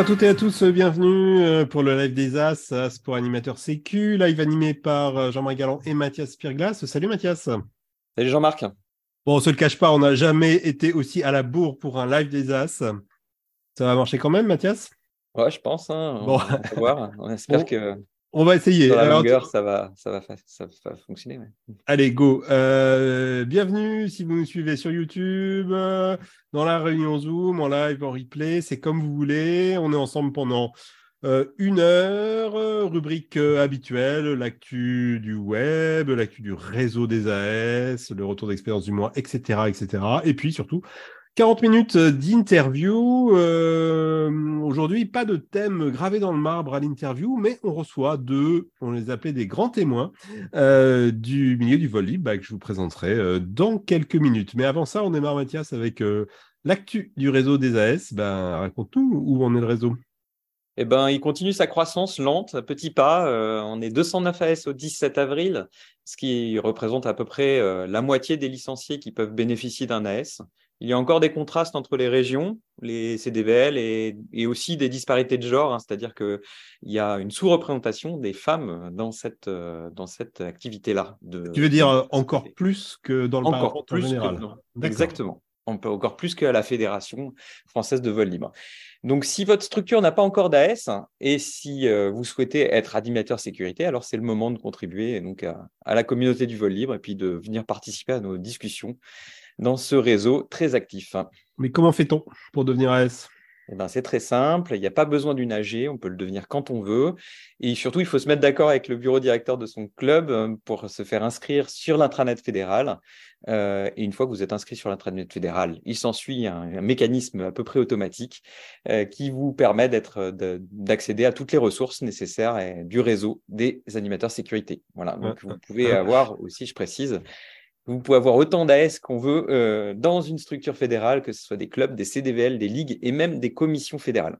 Bonjour à toutes et à tous, bienvenue euh, pour le live des As, As pour animateur sécu, live animé par euh, Jean-Marie Galland et Mathias Pirglas. Salut Mathias. Salut Jean-Marc. Bon, on se le cache pas, on n'a jamais été aussi à la bourre pour un live des As. Ça va marcher quand même, Mathias? Ouais, je pense. Hein. Bon. On va voir. On espère que on va essayer. Sur la longueur, ça, va, ça, va, ça va fonctionner. Allez, go. Euh, bienvenue si vous nous suivez sur YouTube, euh, dans la réunion Zoom, en live, en replay. C'est comme vous voulez. On est ensemble pendant euh, une heure. rubrique habituelle, l'actu du web, l'actu du réseau des AS, le retour d'expérience du mois, etc., etc. Et puis surtout, 40 minutes d'interview. Euh, aujourd'hui, pas de thème gravé dans le marbre à l'interview, mais on reçoit deux, on les appelait des grands témoins euh, du milieu du vol libre bah, que je vous présenterai euh, dans quelques minutes. Mais avant ça, on démarre, Mathias, avec l'actu du réseau des AS. Ben, Raconte-nous où en est le réseau. Eh ben, il continue sa croissance lente, à petits pas. on est 209 AS au 17 avril, ce qui représente à peu près la moitié des licenciés qui peuvent bénéficier d'un AS. Il y a encore des contrastes entre les régions, les CDVL, et, aussi des disparités de genre, hein. c'est-à-dire qu'il y a une sous-représentation des femmes dans cette, euh, dans cette activité-là. Tu veux dire euh, encore plus que dans le encore plus en général Exactement. On peut encore plus qu'à la Fédération française de vol libre. Donc, si votre structure n'a pas encore d'AS et si euh, vous souhaitez être animateur sécurité, alors c'est le moment de contribuer donc à, à, la communauté du vol libre et puis de venir participer à nos discussions dans ce réseau très actif. Mais comment fait-on pour devenir AS? Eh ben, c'est très simple, il n'y a pas besoin d'une AG, on peut le devenir quand on veut. Et surtout, il faut se mettre d'accord avec le bureau directeur de son club euh, pour se faire inscrire sur l'intranet fédéral. Euh, et une fois que vous êtes inscrit sur l'intranet fédéral, il s'ensuit un, mécanisme à peu près automatique euh, qui vous permet d'accéder à toutes les ressources nécessaires du réseau des animateurs sécurité. Voilà, donc vous pouvez avoir aussi, je précise, vous pouvez avoir autant d'AS qu'on veut euh, dans une structure fédérale, que ce soit des clubs, des CDVL, des ligues et même des commissions fédérales.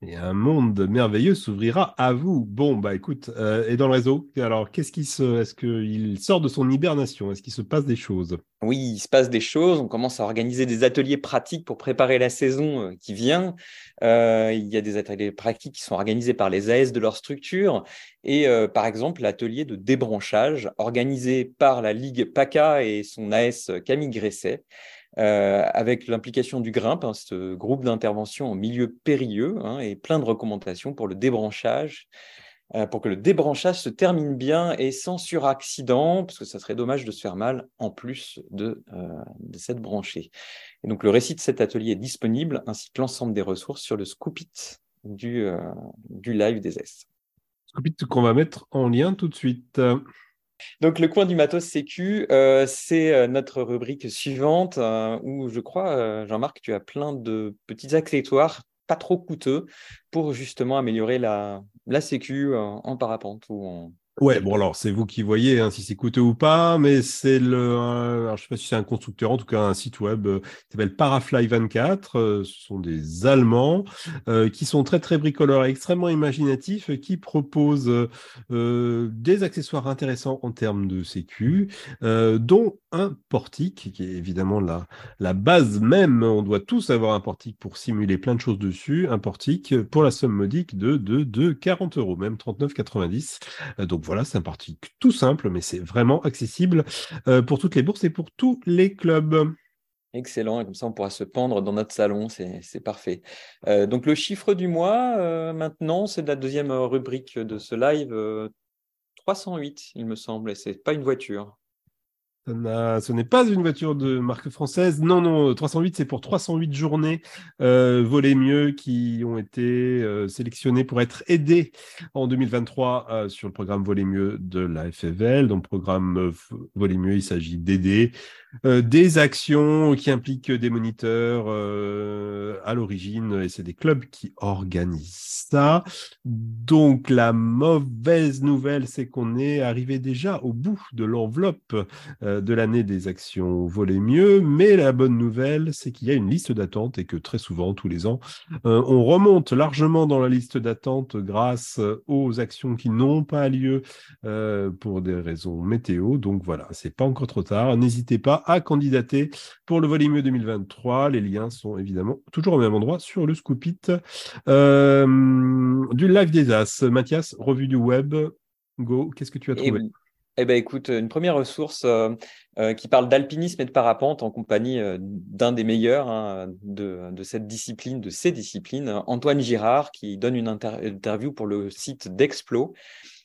Et un monde merveilleux s'ouvrira à vous. Bon, bah écoute, euh, et dans le réseau, alors qu'est-ce se, est-ce qu'il sort de son hibernation? Est-ce qu'il se passe des choses? Oui, il se passe des choses. On commence à organiser des ateliers pratiques pour préparer la saison euh, qui vient. Euh, il y a des ateliers pratiques qui sont organisés par les AS de leur structure. Et par exemple, l'atelier de débranchage organisé par la Ligue PACA et son AS Camille Gresset. Euh, avec l'implication du GRIMP, hein, ce groupe d'intervention en milieu périlleux, hein, et plein de recommandations pour le débranchage, euh, pour que le débranchage se termine bien et sans suraccident, parce que ça serait dommage de se faire mal en plus de, euh, de s'être branché. Et donc le récit de cet atelier est disponible, ainsi que l'ensemble des ressources sur le Scoopit du, du live des S. Scoopit qu'on va mettre en lien tout de suite. Donc, le coin du matos sécu, euh, c'est euh, notre rubrique suivante euh, où je crois, Jean-Marc, tu as plein de petits accessoires pas trop coûteux pour justement améliorer la, la sécu en parapente ou en, Ouais, bon alors c'est vous qui voyez hein, si c'est coûteux ou pas, mais c'est le, alors, je sais pas si c'est un constructeur, en tout cas un site web euh, qui s'appelle Parafly24. Euh, ce sont des Allemands euh, qui sont très très bricoleurs et extrêmement imaginatifs, qui proposent des accessoires intéressants en termes de sécu, dont un portique qui est évidemment la la base même. On doit tous avoir un portique pour simuler plein de choses dessus. Un portique pour la somme modique de de, de 40 euros, même 39,90. donc voilà, c'est un parti tout simple, mais c'est vraiment accessible euh, pour toutes les bourses et pour tous les clubs. Excellent, et comme ça on pourra se pendre dans notre salon, c'est parfait. Euh, donc le chiffre du mois, euh, maintenant, c'est la deuxième rubrique de ce live, 308 il me semble, et c'est pas une voiture ce n'est pas une voiture de marque française. Non, non, 308, c'est pour 308 journées euh, volées mieux qui ont été euh, sélectionnées pour être aidées en 2023 euh, sur le programme Voler mieux de la FFL. Donc, programme euh, Voler mieux, il s'agit d'aider euh, des actions qui impliquent des moniteurs euh, à l'origine, et c'est des clubs qui organisent ça. Donc la mauvaise nouvelle, c'est qu'on est arrivé déjà au bout de l'enveloppe euh, de l'année des actions volaient mieux, mais la bonne nouvelle, c'est qu'il y a une liste d'attente et que très souvent, tous les ans, euh, on remonte largement dans la liste d'attente grâce aux actions qui n'ont pas lieu euh, pour des raisons météo. Donc voilà, c'est pas encore trop tard. N'hésitez pas à candidater pour le volet mieux 2023. Les liens sont évidemment toujours au même endroit sur le Scoopit du live des As. Mathias, revue du web. Go, qu'est-ce que tu as trouvé? Eh ben, une première ressource euh, euh, qui parle d'alpinisme et de parapente en compagnie euh, d'un des meilleurs hein, de, cette discipline, de ces disciplines, Antoine Girard, qui donne une interview pour le site d'Explo.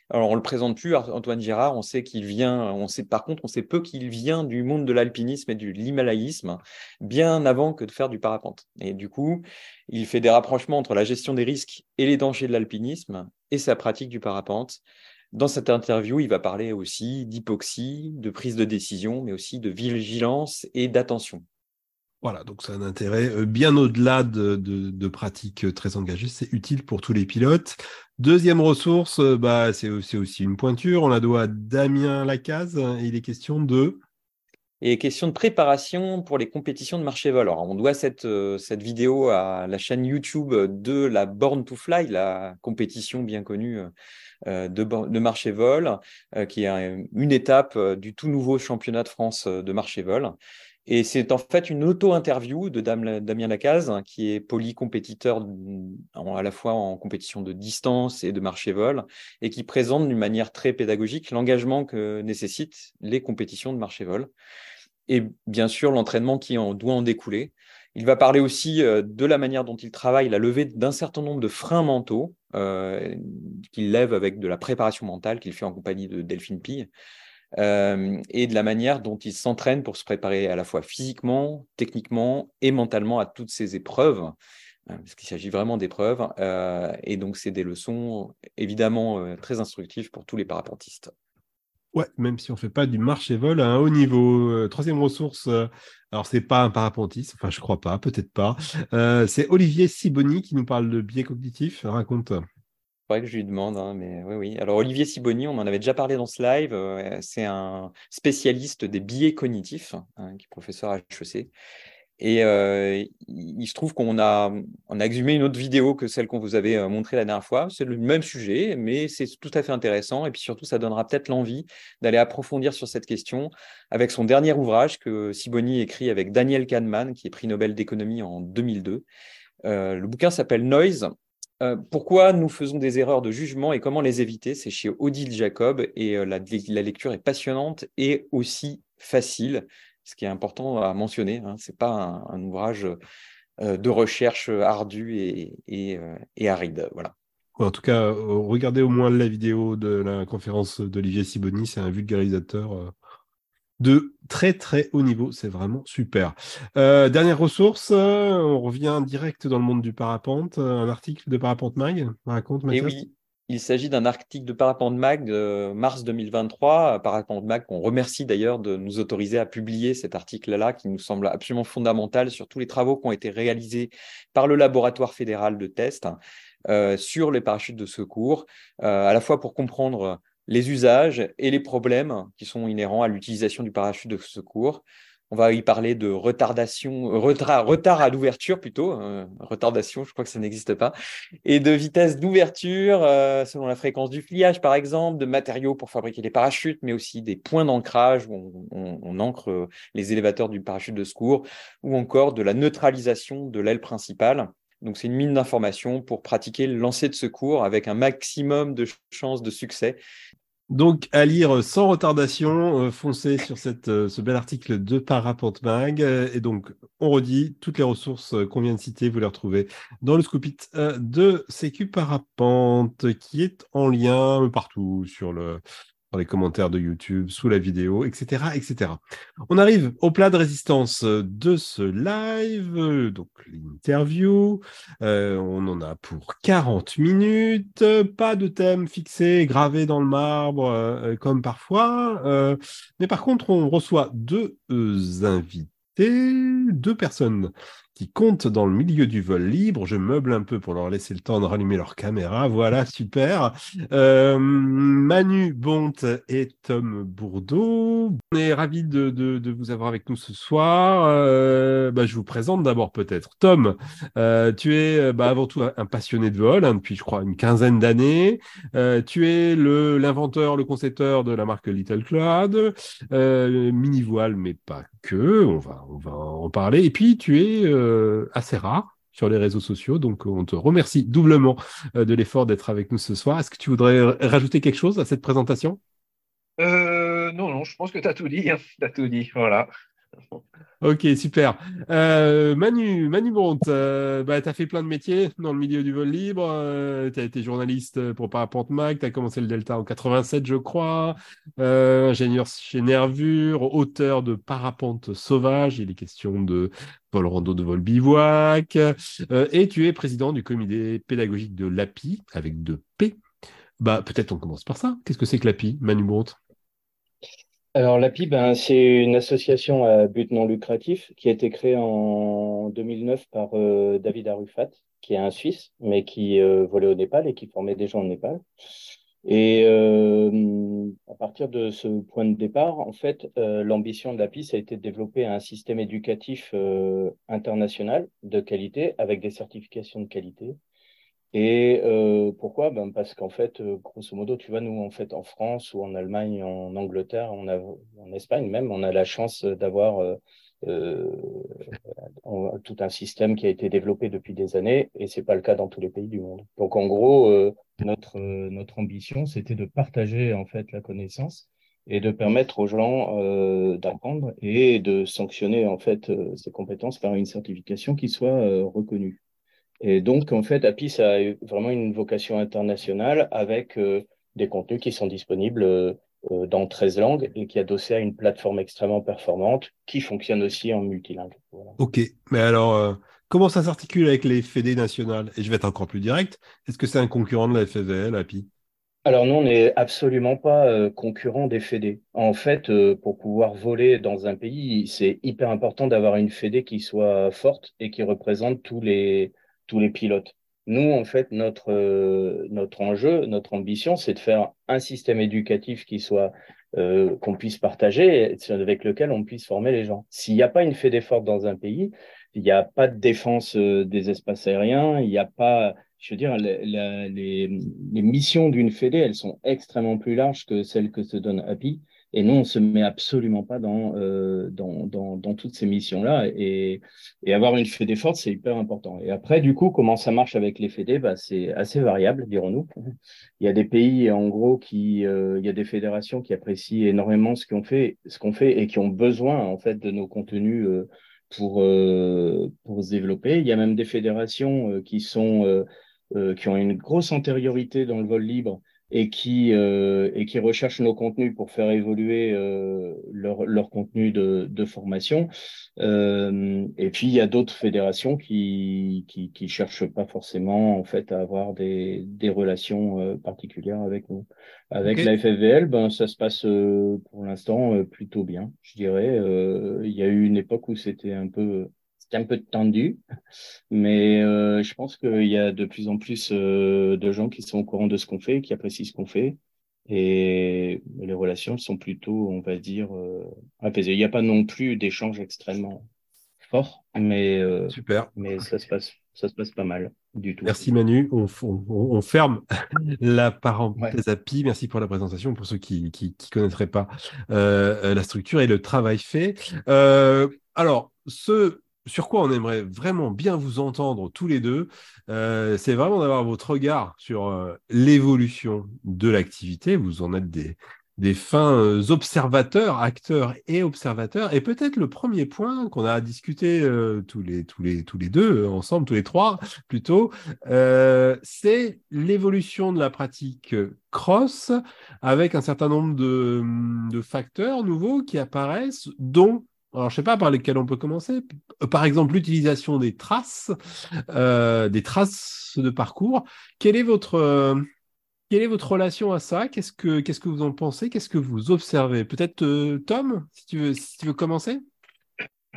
Alors, on le présente plus, Antoine Girard. On sait qu'il vient, on sait, par contre, on sait peu qu'il vient du monde de l'alpinisme et du l'himalaïsme, bien avant que de faire du parapente. Et du coup, il fait des rapprochements entre la gestion des risques et les dangers de l'alpinisme et sa pratique du parapente. Dans cette interview, il va parler aussi d'hypoxie, de prise de décision, mais aussi de vigilance et d'attention. Voilà, donc c'est un intérêt euh, bien au-delà de, pratiques euh, très engagées. C'est utile pour tous les pilotes. Deuxième ressource, euh, bah, c'est aussi une pointure. On la doit à Damien Lacaze. il est question de et question de préparation pour les compétitions de marché vol. Alors, on doit cette, cette vidéo à la chaîne YouTube de la Born to Fly, la compétition bien connue euh, de, de marché vol, euh, qui est une étape euh, du tout nouveau championnat de France de marché vol. Et c'est en fait une auto-interview de Damien Lacaze, hein, qui est polycompétiteur à la fois en compétition de distance et de marché vol, et qui présente d'une manière très pédagogique l'engagement que nécessitent les compétitions de marché vol. Et bien sûr, l'entraînement qui en doit en découler. Il va parler aussi de la manière dont il travaille la levée d'un certain nombre de freins mentaux euh, qu'il lève avec de la préparation mentale qu'il fait en compagnie de Delphine Pille. Euh, et de la manière dont il s'entraîne pour se préparer à la fois physiquement, techniquement et mentalement à toutes ces épreuves, hein, parce qu'il s'agit vraiment d'épreuves. Euh, et donc, c'est des leçons évidemment très instructives pour tous les parapentistes. Ouais, même si on ne fait pas du marché-vol à un haut niveau. troisième ressource, alors c'est pas un parapentiste, enfin je crois pas, peut-être pas. c'est Olivier Siboni qui nous parle de biais cognitifs. Raconte faudrait que je lui demande, hein, mais oui, oui. Alors Olivier Siboni, on en avait déjà parlé dans ce live, euh, c'est un spécialiste des biais cognitifs, hein, qui est professeur à HEC. Et euh, il se trouve qu'on a, exhumé une autre vidéo que celle qu'on vous avait euh, montrée la dernière fois. C'est le même sujet, mais c'est tout à fait intéressant. Et puis surtout, ça donnera peut-être l'envie d'aller approfondir sur cette question avec son dernier ouvrage que Siboni écrit avec Daniel Kahneman, qui est prix Nobel d'économie en 2002. le bouquin s'appelle Noise euh, pourquoi nous faisons des erreurs de jugement et comment les éviter? C'est chez Odile Jacob et euh, la, lecture est passionnante et aussi facile, ce qui est important à mentionner. Hein. Ce n'est pas un, ouvrage euh, de recherche ardu et, aride. Voilà. En tout cas, regardez au moins la vidéo de la conférence d'Olivier Siboni, c'est un vulgarisateur de très très haut niveau. C'est vraiment super. Euh, dernière ressource, on revient direct dans le monde du parapente. Un article de Parapente Mag. Raconte, Mathias. Et oui, il s'agit d'un article de Parapente Mag de mars 2023. Parapente Mag, qu'on remercie d'ailleurs de nous autoriser à publier cet article-là, qui nous semble absolument fondamental sur tous les travaux qui ont été réalisés par le laboratoire fédéral de test euh, sur les parachutes de secours, euh, à la fois pour comprendre les usages et les problèmes qui sont inhérents à l'utilisation du parachute de secours. On va y parler de retardation, retard, retard à l'ouverture plutôt, euh, retardation, je crois que ça n'existe pas, et de vitesse d'ouverture euh, selon la fréquence du pliage par exemple, de matériaux pour fabriquer les parachutes, mais aussi des points d'ancrage où on, on, ancre les élévateurs du parachute de secours, ou encore de la neutralisation de l'aile principale. Donc, c'est une mine d'informations pour pratiquer le lancer de secours avec un maximum de chances de succès. Donc, à lire sans retardation, euh, foncez sur euh, ce bel article de Parapente Mag. et donc, on redit, toutes les ressources qu'on vient de citer, vous les retrouvez dans le scoopit euh, de Sécu Parapente, qui est en lien partout sur le, dans les commentaires de YouTube, sous la vidéo, etc., etc. On arrive au plat de résistance de ce live, donc l'interview. Euh, on en a pour 40 minutes, pas de thème fixé, gravé dans le marbre, euh, comme parfois. Euh, mais par contre, on reçoit deux invités, deux personnes qui comptent dans le milieu du vol libre. Je meuble un peu pour leur laisser le temps de rallumer leur caméra. Voilà, super. Euh, Manu Bonte et Tom Bourdeau. On est ravis de, vous avoir avec nous ce soir. Euh, bah, je vous présente d'abord peut-être. Tom, euh, tu es bah, avant tout un passionné de vol hein, depuis, je crois, une quinzaine d'années. tu es l'inventeur, le, concepteur de la marque Little Cloud. mini voile, mais pas que. On va, on va en parler. Et puis, tu es euh, assez rare sur les réseaux sociaux. Donc, on te remercie doublement euh, de l'effort d'être avec nous ce soir. Est-ce que tu voudrais rajouter quelque chose à cette présentation? Euh, Non, non, je pense que tu as tout dit. Hein. Tu as tout dit. Voilà. Ok, super. Euh, Manu, Manu Bronte, euh, bah, tu as fait plein de métiers dans le milieu du vol libre. Euh, tu as été journaliste pour Parapente Mag, tu as commencé le Delta en 87, je crois. ingénieur chez Nervure, auteur de Parapente Sauvage, il est question de vol rando de vol bivouac. et tu es président du comité pédagogique de l'API, avec deux P. Bah, peut-être on commence par ça. Qu'est-ce que c'est que l'API, Manu Bronte? Alors l'API, ben, c'est une association à but non lucratif qui a été créée en 2009 par euh, David Arufat, qui est un Suisse, mais qui euh, volait au Népal et qui formait des gens au Népal. Et euh, à partir de ce point de départ, en fait, l'ambition de l'API, ça a été de développer un système éducatif international de qualité avec des certifications de qualité et euh, pourquoi? Ben Parce qu'en fait, euh, grosso modo, tu vois, nous, en fait, en France ou en Allemagne, en Angleterre, on a, en Espagne même, on a la chance d'avoir euh, euh tout un système qui a été développé depuis des années, et c'est pas le cas dans tous les pays du monde. Donc, en gros, notre notre ambition, c'était de partager en fait la connaissance et de permettre aux gens d'apprendre et de sanctionner en fait ces compétences par une certification qui soit reconnue. Et donc, en fait, API, a vraiment une vocation internationale avec euh, des contenus qui sont disponibles euh, euh, dans 13 langues et qui est adossé à une plateforme extrêmement performante qui fonctionne aussi en multilingue. Ok, mais alors, comment ça s'articule avec les FED nationales? Et je vais être encore plus direct, est-ce que c'est un concurrent de la FSL, API? Alors nous, on n'est absolument pas concurrent des FED. En fait, pour pouvoir voler dans un pays, c'est hyper important d'avoir une FED qui soit forte et qui représente tous les, tous les pilotes. Nous, en fait, notre, euh, notre enjeu, notre ambition, c'est de faire un système éducatif qui soit euh, qu'on puisse partager, avec lequel on puisse former les gens. S'il n'y a pas une fédé forte dans un pays, il n'y a pas de défense euh, des espaces aériens, il n'y a pas, je veux dire, les, les, missions d'une fédé, elles sont extrêmement plus larges que celles que se donne API. Et nous, on se met absolument pas dans, euh, dans, dans, dans, toutes ces missions-là. Et, et avoir une fédé forte, c'est hyper important. Et après, du coup, comment ça marche avec les fédés bah, C'est assez variable, dirons-nous. Il y a des pays, en gros, qui, euh, il y a des fédérations qui apprécient énormément ce qu'on fait, ce qu'on fait et qui ont besoin, en fait, de nos contenus euh, pour, pour se développer. Il y a même des fédérations qui sont, qui ont une grosse antériorité dans le vol libre et qui, euh, et qui recherchent nos contenus pour faire évoluer euh, leur, leur contenu de, de formation. Euh, et puis, il y a d'autres fédérations qui, qui, qui cherchent pas forcément en fait à avoir des, des relations euh, particulières avec nous. Avec la FFVL, ben, ça se passe euh, pour l'instant euh, plutôt bien, je dirais. il y a eu une époque où c'était un peu un peu tendu, mais euh, je pense qu'il y a de plus en plus euh, de gens qui sont au courant de ce qu'on fait, qui apprécient ce qu'on fait, et les relations sont plutôt, on va dire, euh, apaisées. Il n'y a pas non plus d'échanges extrêmement forts, mais super, mais ça se passe, ça se passe pas mal du tout. Merci Manu, on, on, ferme la parenthèse API. Merci pour la présentation pour ceux qui qui connaîtraient pas la structure et le travail fait. alors ce sur quoi on aimerait vraiment bien vous entendre tous les deux, euh, c'est vraiment d'avoir votre regard sur euh, l'évolution de l'activité. Vous en êtes des, des fins euh, observateurs, acteurs et observateurs. Et peut-être le premier point qu'on a discuté tous, les, tous, les, tous les deux, ensemble, tous les trois plutôt, c'est l'évolution de la pratique cross avec un certain nombre de, de facteurs nouveaux qui apparaissent, dont alors, je ne sais pas par lesquels on peut commencer. Par exemple, l'utilisation des traces, euh, des traces de parcours. Quelle est votre, euh, relation à ça? Qu'est-ce que, vous en pensez? Qu'est-ce que vous observez? Peut-être euh, Tom, si tu veux, commencer.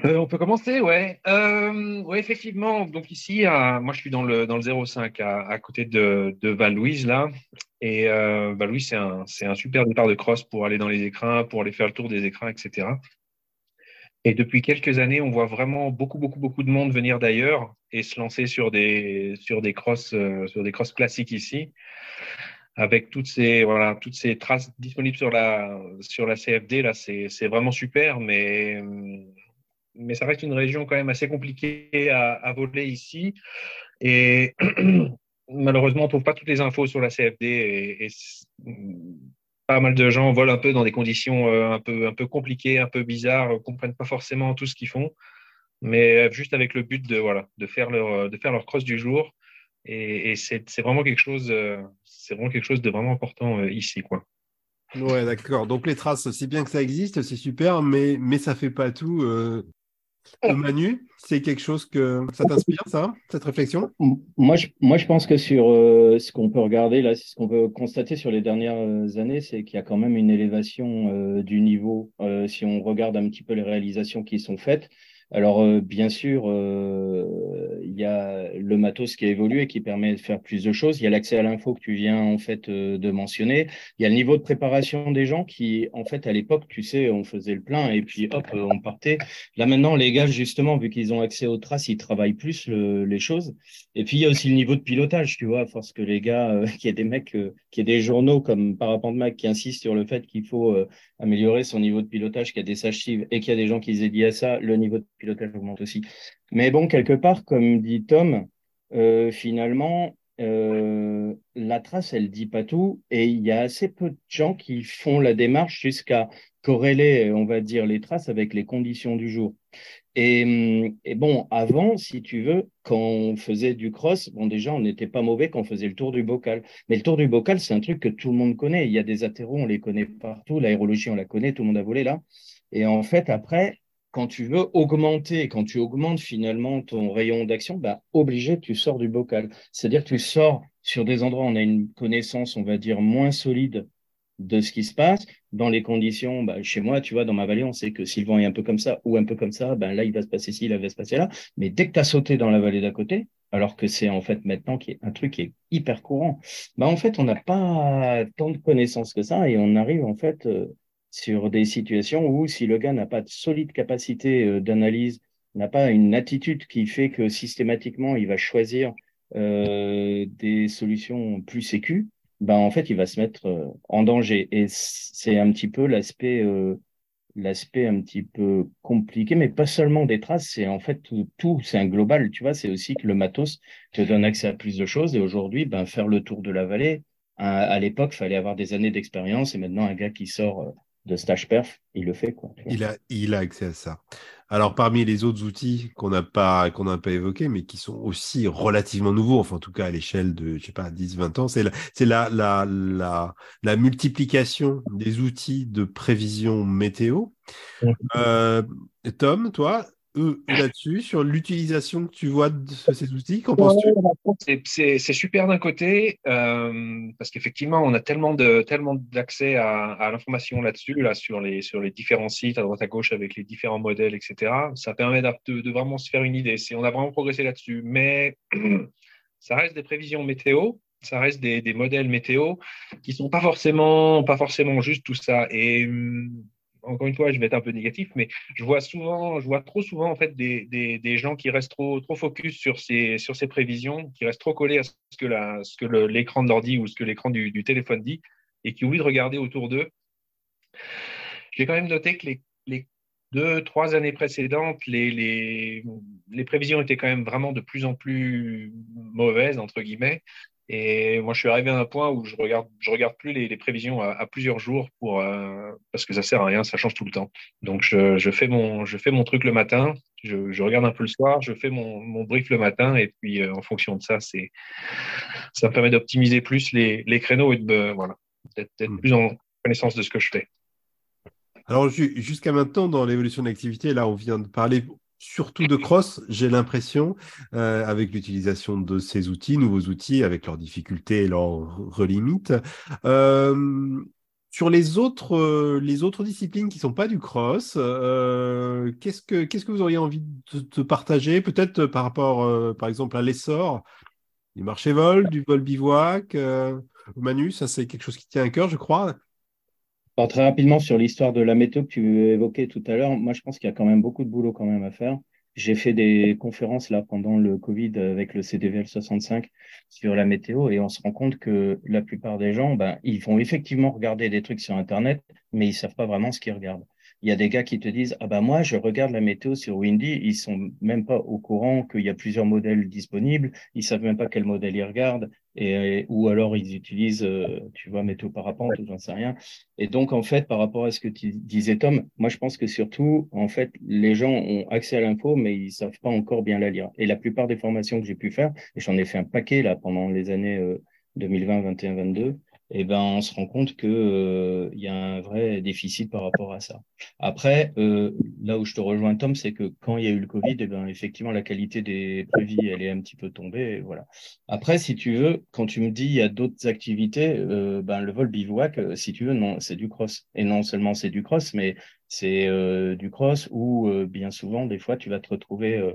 Euh, on peut commencer, ouais. Euh, ouais, effectivement. Donc ici, moi, je suis dans le dans le 05 à, côté de, de Val-Louise là. Et euh, Val-Louise, c'est un c'est un super départ de cross pour aller dans les écrins, pour aller faire le tour des écrins, etc. Et depuis quelques années, on voit vraiment beaucoup beaucoup beaucoup de monde venir d'ailleurs et se lancer sur des sur des crosses euh, sur des crosses classiques ici, avec toutes ces voilà toutes ces traces disponibles sur la sur la CFD là. C'est vraiment super, mais mais ça reste une région quand même assez compliquée à, à voler ici. Et malheureusement, on ne trouve pas toutes les infos sur la CFD et pas mal de gens volent un peu dans des conditions euh, un peu, un peu compliquées, un peu bizarres, ne comprennent pas forcément tout ce qu'ils font, mais juste avec le but de, voilà, de, faire, leur, de faire leur cross du jour. Et, c'est vraiment quelque chose, euh, vraiment quelque chose de vraiment important euh, ici, quoi. Ouais, d'accord. Donc les traces, c'est bien que ça existe, c'est super, mais, mais ça fait pas tout. Euh... Manu, c'est quelque chose que ça t'inspire, ça, cette réflexion? Moi je, pense que sur euh, ce qu'on peut regarder, là, ce qu'on peut constater sur les dernières années, c'est qu'il y a quand même une élévation euh, du niveau. Euh, si on regarde un petit peu les réalisations qui sont faites, alors, euh, bien sûr, euh, il y a le matos qui a évolué et qui permet de faire plus de choses. Il y a l'accès à l'info que tu viens en fait euh, de mentionner. Il y a le niveau de préparation des gens qui, en fait, à l'époque, tu sais, on faisait le plein et puis hop, on partait. Là maintenant, les gars, justement, vu qu'ils ont accès aux traces, ils travaillent plus le, les choses. Et puis il y a aussi le niveau de pilotage, tu vois, à force que les gars, euh, qu'il y ait des mecs, euh, qu'il y ait des journaux comme Parapente Mac qui insistent sur le fait qu'il faut euh, améliorer son niveau de pilotage, qu'il y a des sages et qu'il y a des gens qui aient dit à ça, le niveau de pilotage augmente aussi. Mais bon, quelque part, comme dit Tom, euh, finalement, euh, la trace, elle dit pas tout, et il y a assez peu de gens qui font la démarche jusqu'à corréler, on va dire, les traces avec les conditions du jour. Et, bon, avant, si tu veux, quand on faisait du cross, bon, déjà, on n'était pas mauvais quand on faisait le tour du bocal. Mais le tour du bocal, c'est un truc que tout le monde connaît. Il y a des atterros, on les connaît partout. L'aérologie, on la connaît, tout le monde a volé là. Et en fait, après, quand tu veux augmenter, quand tu augmentes finalement ton rayon d'action, bah, obligé, tu sors du bocal. C'est-à-dire que tu sors sur des endroits où on a une connaissance, on va dire, moins solide de ce qui se passe dans les conditions bah, chez moi tu vois dans ma vallée on sait que si le vent est un peu comme ça ou un peu comme ça ben là il va se passer ci il va se passer là mais dès que tu as sauté dans la vallée d'à côté alors que c'est en fait maintenant qui est un truc qui est hyper courant bah en fait on n'a pas tant de connaissances que ça et on arrive en fait euh, sur des situations où si le gars n'a pas de solide capacité euh, d'analyse n'a pas une attitude qui fait que systématiquement il va choisir euh, des solutions plus sécu ben, en fait, il va se mettre euh, en danger. Et c'est un petit peu l'aspect l'aspect un petit peu compliqué, mais pas seulement des traces, c'est en fait tout, c'est un global, tu vois, c'est aussi que le matos te donne accès à plus de choses. Et aujourd'hui, ben, faire le tour de la vallée, à, à l'époque, fallait avoir des années d'expérience, et maintenant, un gars qui sort de stage perf, il le fait. Quoi, il, a, il a accès à ça. Alors, parmi les autres outils qu'on n'a pas, qu'on n'a pas évoqués, mais qui sont aussi relativement nouveaux, enfin, en tout cas, à l'échelle de, je sais pas, 10, 20 ans, c'est la, c'est la, la, la, la, multiplication des outils de prévision météo. Euh, Tom, toi, eux, là-dessus, sur l'utilisation que tu vois de ces outils, qu'en penses-tu? C'est super d'un côté, euh, parce qu'effectivement, on a tellement de tellement d'accès à, à l'information là-dessus, là, sur les, sur les différents sites, à droite à gauche, avec les différents modèles, etc. Ça permet de, de vraiment se faire une idée. On a vraiment progressé là-dessus. Mais ça reste des prévisions météo, ça reste des, des modèles météo qui sont pas forcément, pas forcément juste tout ça. Et encore une fois, je vais être un peu négatif, mais je vois souvent, je vois trop souvent en fait des, des, gens qui restent trop, trop focus sur ces, sur ces prévisions, qui restent trop collés à ce que, la, ce que l'écran de l'ordi ou ce que l'écran du, du, téléphone dit, et qui oublient de regarder autour d'eux. J'ai quand même noté que les, les, deux, trois années précédentes, les, les, les prévisions étaient quand même vraiment de plus en plus mauvaises entre guillemets. Et moi, je suis arrivé à un point où je regarde, je regarde plus les, les prévisions à, à, plusieurs jours pour euh, parce que ça sert à rien, ça change tout le temps. Donc, je, je fais mon, je fais mon truc le matin, je, je, regarde un peu le soir, je fais mon, mon brief le matin, et puis euh, en fonction de ça, c'est, ça me permet d'optimiser plus les, les créneaux et de voilà, d'être, d'être plus en connaissance de ce que je fais. Alors, jusqu'à maintenant, dans l'évolution de l'activité, là, on vient de parler surtout de cross, j'ai l'impression, euh, avec l'utilisation de ces outils, nouveaux outils, avec leurs difficultés et leurs relimites. Euh, sur les autres, les autres disciplines qui ne sont pas du cross, qu'est-ce, que, qu'est-ce que vous auriez envie de, partager Peut-être par rapport, par exemple, à l'essor du marché vol, du vol bivouac. Manu, ça c'est quelque chose qui tient à cœur, je crois. Très rapidement sur l'histoire de la météo que tu évoquais tout à l'heure, moi je pense qu'il y a quand même beaucoup de boulot quand même à faire. J'ai fait des conférences là pendant le Covid avec le CDVL 65 sur la météo et on se rend compte que la plupart des gens, ben, ils vont effectivement regarder des trucs sur Internet, mais ils savent pas vraiment ce qu'ils regardent. Il y a des gars qui te disent ah ben moi je regarde la météo sur Windy, ils sont même pas au courant qu'il y a plusieurs modèles disponibles, ils savent même pas quel modèle ils regardent et ou alors ils utilisent euh, tu vois météo parapente, j'en sais rien. Et donc en fait par rapport à ce que tu disais Tom, moi je pense que surtout en fait les gens ont accès à l'info mais ils savent pas encore bien la lire. Et la plupart des formations que j'ai pu faire, et j'en ai fait un paquet là pendant les années 2020, 21, 22 eh ben, on se rend compte qu'il euh, y a un vrai déficit par rapport à ça. Après, euh, là où je te rejoins, Tom, c'est que quand il y a eu le Covid, eh ben, effectivement, la qualité des prévis, elle est un petit peu tombée. voilà. Après, si tu veux, quand tu me dis il y a d'autres activités, euh, ben, le vol bivouac, si tu veux, non, c'est du cross. Et non seulement c'est du cross, mais c'est euh, du cross où euh, bien souvent, des fois, tu vas te retrouver euh,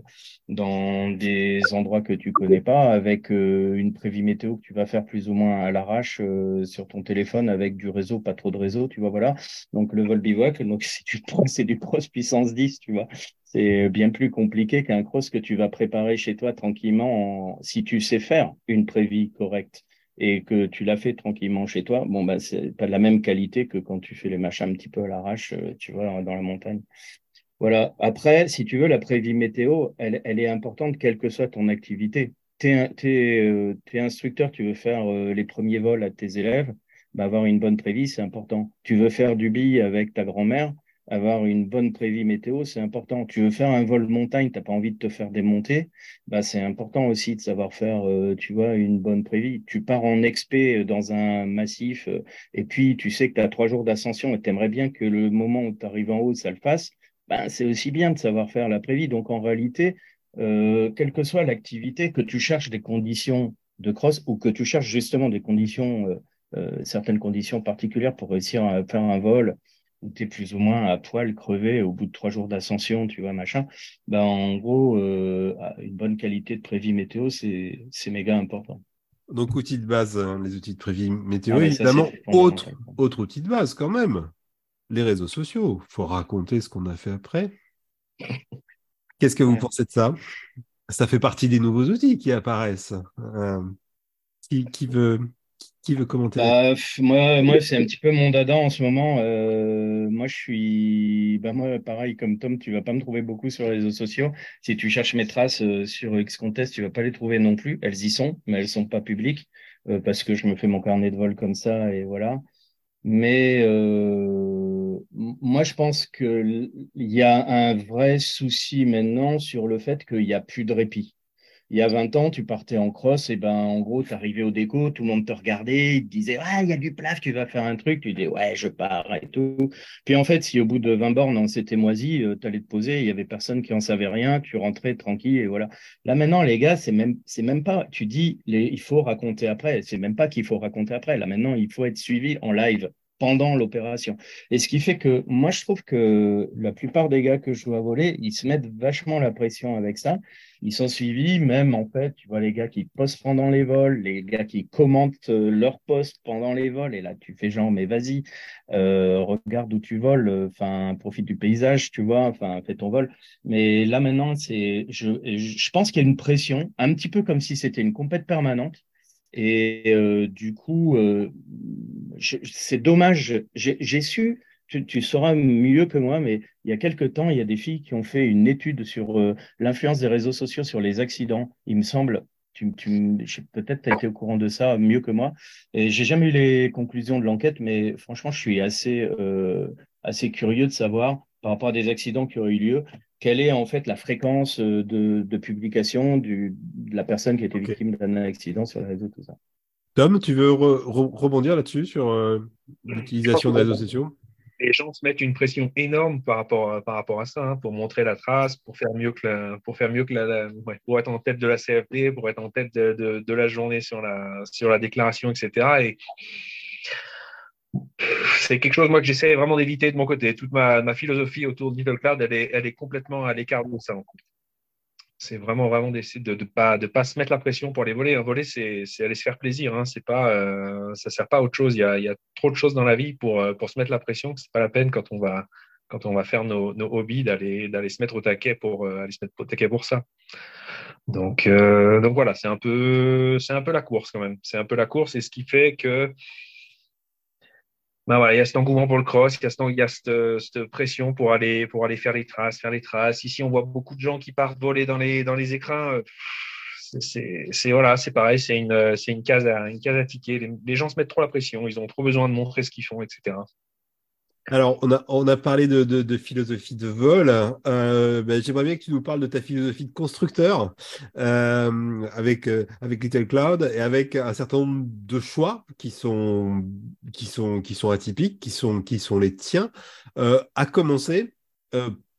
dans des endroits que tu connais pas avec une prévie météo que tu vas faire plus ou moins à l'arrache sur ton téléphone avec du réseau, pas trop de réseau, tu vois, voilà. Donc le vol bivouac, donc c'est du cross puissance 10, tu vois. C'est bien plus compliqué qu'un cross que tu vas préparer chez toi tranquillement si tu sais faire une prévie correcte et que tu l'as fait tranquillement chez toi, bon, bah, c'est pas de la même qualité que quand tu fais les machins un petit peu à l'arrache, euh, tu vois, dans la montagne. Voilà. Après, si tu veux, la prévie météo, elle, elle est importante, quelle que soit ton activité. Tu es, euh, instructeur, tu veux faire euh, les premiers vols à tes élèves, bah, avoir une bonne prévie, c'est important. Tu veux faire du billet avec ta grand-mère, avoir une bonne prévie météo, c'est important. Tu veux faire un vol montagne, tu n'as pas envie de te faire démonter, bah, c'est important aussi de savoir faire, euh, tu vois, une bonne prévie. Tu pars en expé dans un massif euh, et puis tu sais que tu as trois jours d'ascension et tu aimerais bien que le moment où tu arrives en haut, ça le fasse, bah, c'est aussi bien de savoir faire la prévie. Donc en réalité, euh, quelle que soit l'activité, que tu cherches des conditions de cross ou que tu cherches justement des conditions, certaines conditions particulières pour réussir à faire un vol où tu es plus ou moins à poil crevé au bout de trois jours d'ascension, tu vois, machin, ben, en gros, euh, une bonne qualité de prévis météo, c'est méga important. Donc, outils de base, hein, les outils de prévis météo, ah, évidemment, autre, autre outil de base quand même, les réseaux sociaux. Il faut raconter ce qu'on a fait après. Qu'est-ce que vous pensez de ça? Ça fait partie des nouveaux outils qui apparaissent. Euh, qui, qui, veut, qui veut commenter bah, Moi, c'est un petit peu mon dada en ce moment. Euh, moi, je suis. Bah, moi, pareil, comme Tom, tu vas pas me trouver beaucoup sur les réseaux sociaux. Si tu cherches mes traces euh, sur X-Contest, tu vas pas les trouver non plus. Elles y sont, mais elles sont pas publiques euh, parce que je me fais mon carnet de vol comme ça et voilà. Mais moi, je pense qu'il y a un vrai souci maintenant sur le fait qu'il n'y a plus de répit il y a 20 ans, tu partais en cross, et ben en gros, tu arrivais au déco, tout le monde te regardait, il te disait Ouais, il y a du plaf, tu vas faire un truc. Tu dis Ouais, je pars et tout. Puis en fait, si au bout de 20 bornes, on s'était moisi, euh, tu allais te poser, il y avait personne qui en savait rien, tu rentrais tranquille et voilà. Là maintenant, les gars, c'est même, c'est même pas, tu dis il faut raconter après, c'est même pas qu'il faut raconter après. Là maintenant, il faut être suivi en live pendant l'opération. Et ce qui fait que moi, je trouve que la plupart des gars que je vois voler, ils se mettent vachement la pression avec ça. Ils sont suivis, même en fait, tu vois les gars qui postent pendant les vols, les gars qui commentent euh, leur poste pendant les vols. Et là, tu fais genre, mais vas-y, euh, regarde où tu voles, enfin, profite du paysage, tu vois, enfin, fais ton vol. Mais là maintenant, c'est, je, je pense qu'il y a une pression, un petit peu comme si c'était une compète permanente. Et euh, du coup, euh, c'est dommage. J'ai su, tu, tu, sauras mieux que moi, mais il y a quelque temps, il y a des filles qui ont fait une étude sur euh, l'influence des réseaux sociaux sur les accidents. Il me semble, tu, tu peut-être tu as été au courant de ça mieux que moi. Et j'ai jamais eu les conclusions de l'enquête, mais franchement, je suis assez, assez curieux de savoir par rapport à des accidents qui auraient eu lieu, quelle est en fait la fréquence euh, de, publication du, de la personne qui a été victime d'un accident sur les réseaux, tout ça. Tom, tu veux rebondir là-dessus sur euh, l'utilisation des réseaux sociaux? les gens se mettent une pression énorme par rapport à, par rapport à ça, hein, pour montrer la trace, pour faire mieux que la, pour faire mieux que la, pour être en tête de la CFD, pour être en tête de, de, la journée sur la, sur la déclaration, etc. Et c'est quelque chose moi que j'essaie vraiment d'éviter de mon côté. Toute ma, philosophie autour de Little Cloud, elle est, complètement à l'écart de ça. C'est vraiment vraiment d'essayer de ne pas se mettre la pression pour les voler. Un c'est aller se faire plaisir. Hein. C'est pas euh, ça sert pas à autre chose. Il y a, trop de choses dans la vie pour pour se mettre la pression. C'est pas la peine quand on va faire nos, hobbies d'aller se mettre au taquet pour aller se mettre au taquet pour ça. Donc, voilà, c'est un c'est un peu la course quand même. C'est un peu la course et ce qui fait que ben voilà, il y a cet engouement pour le cross, il y a, il y a cette, pression pour aller, pour aller faire les traces, faire les traces. Ici, on voit beaucoup de gens qui partent voler dans les, dans les écrins. C'est voilà, c'est pareil, c'est une, c'est une case à, une case à ticker. Les, gens se mettent trop la pression, ils ont trop besoin de montrer ce qu'ils font, etc. Alors, on a, parlé de, de, philosophie de vol. Euh, ben, J'aimerais bien que tu nous parles de ta philosophie de constructeur euh, avec, euh, avec Little Cloud et avec un certain nombre de choix qui sont, atypiques, qui sont, qui sont les tiens, à commencer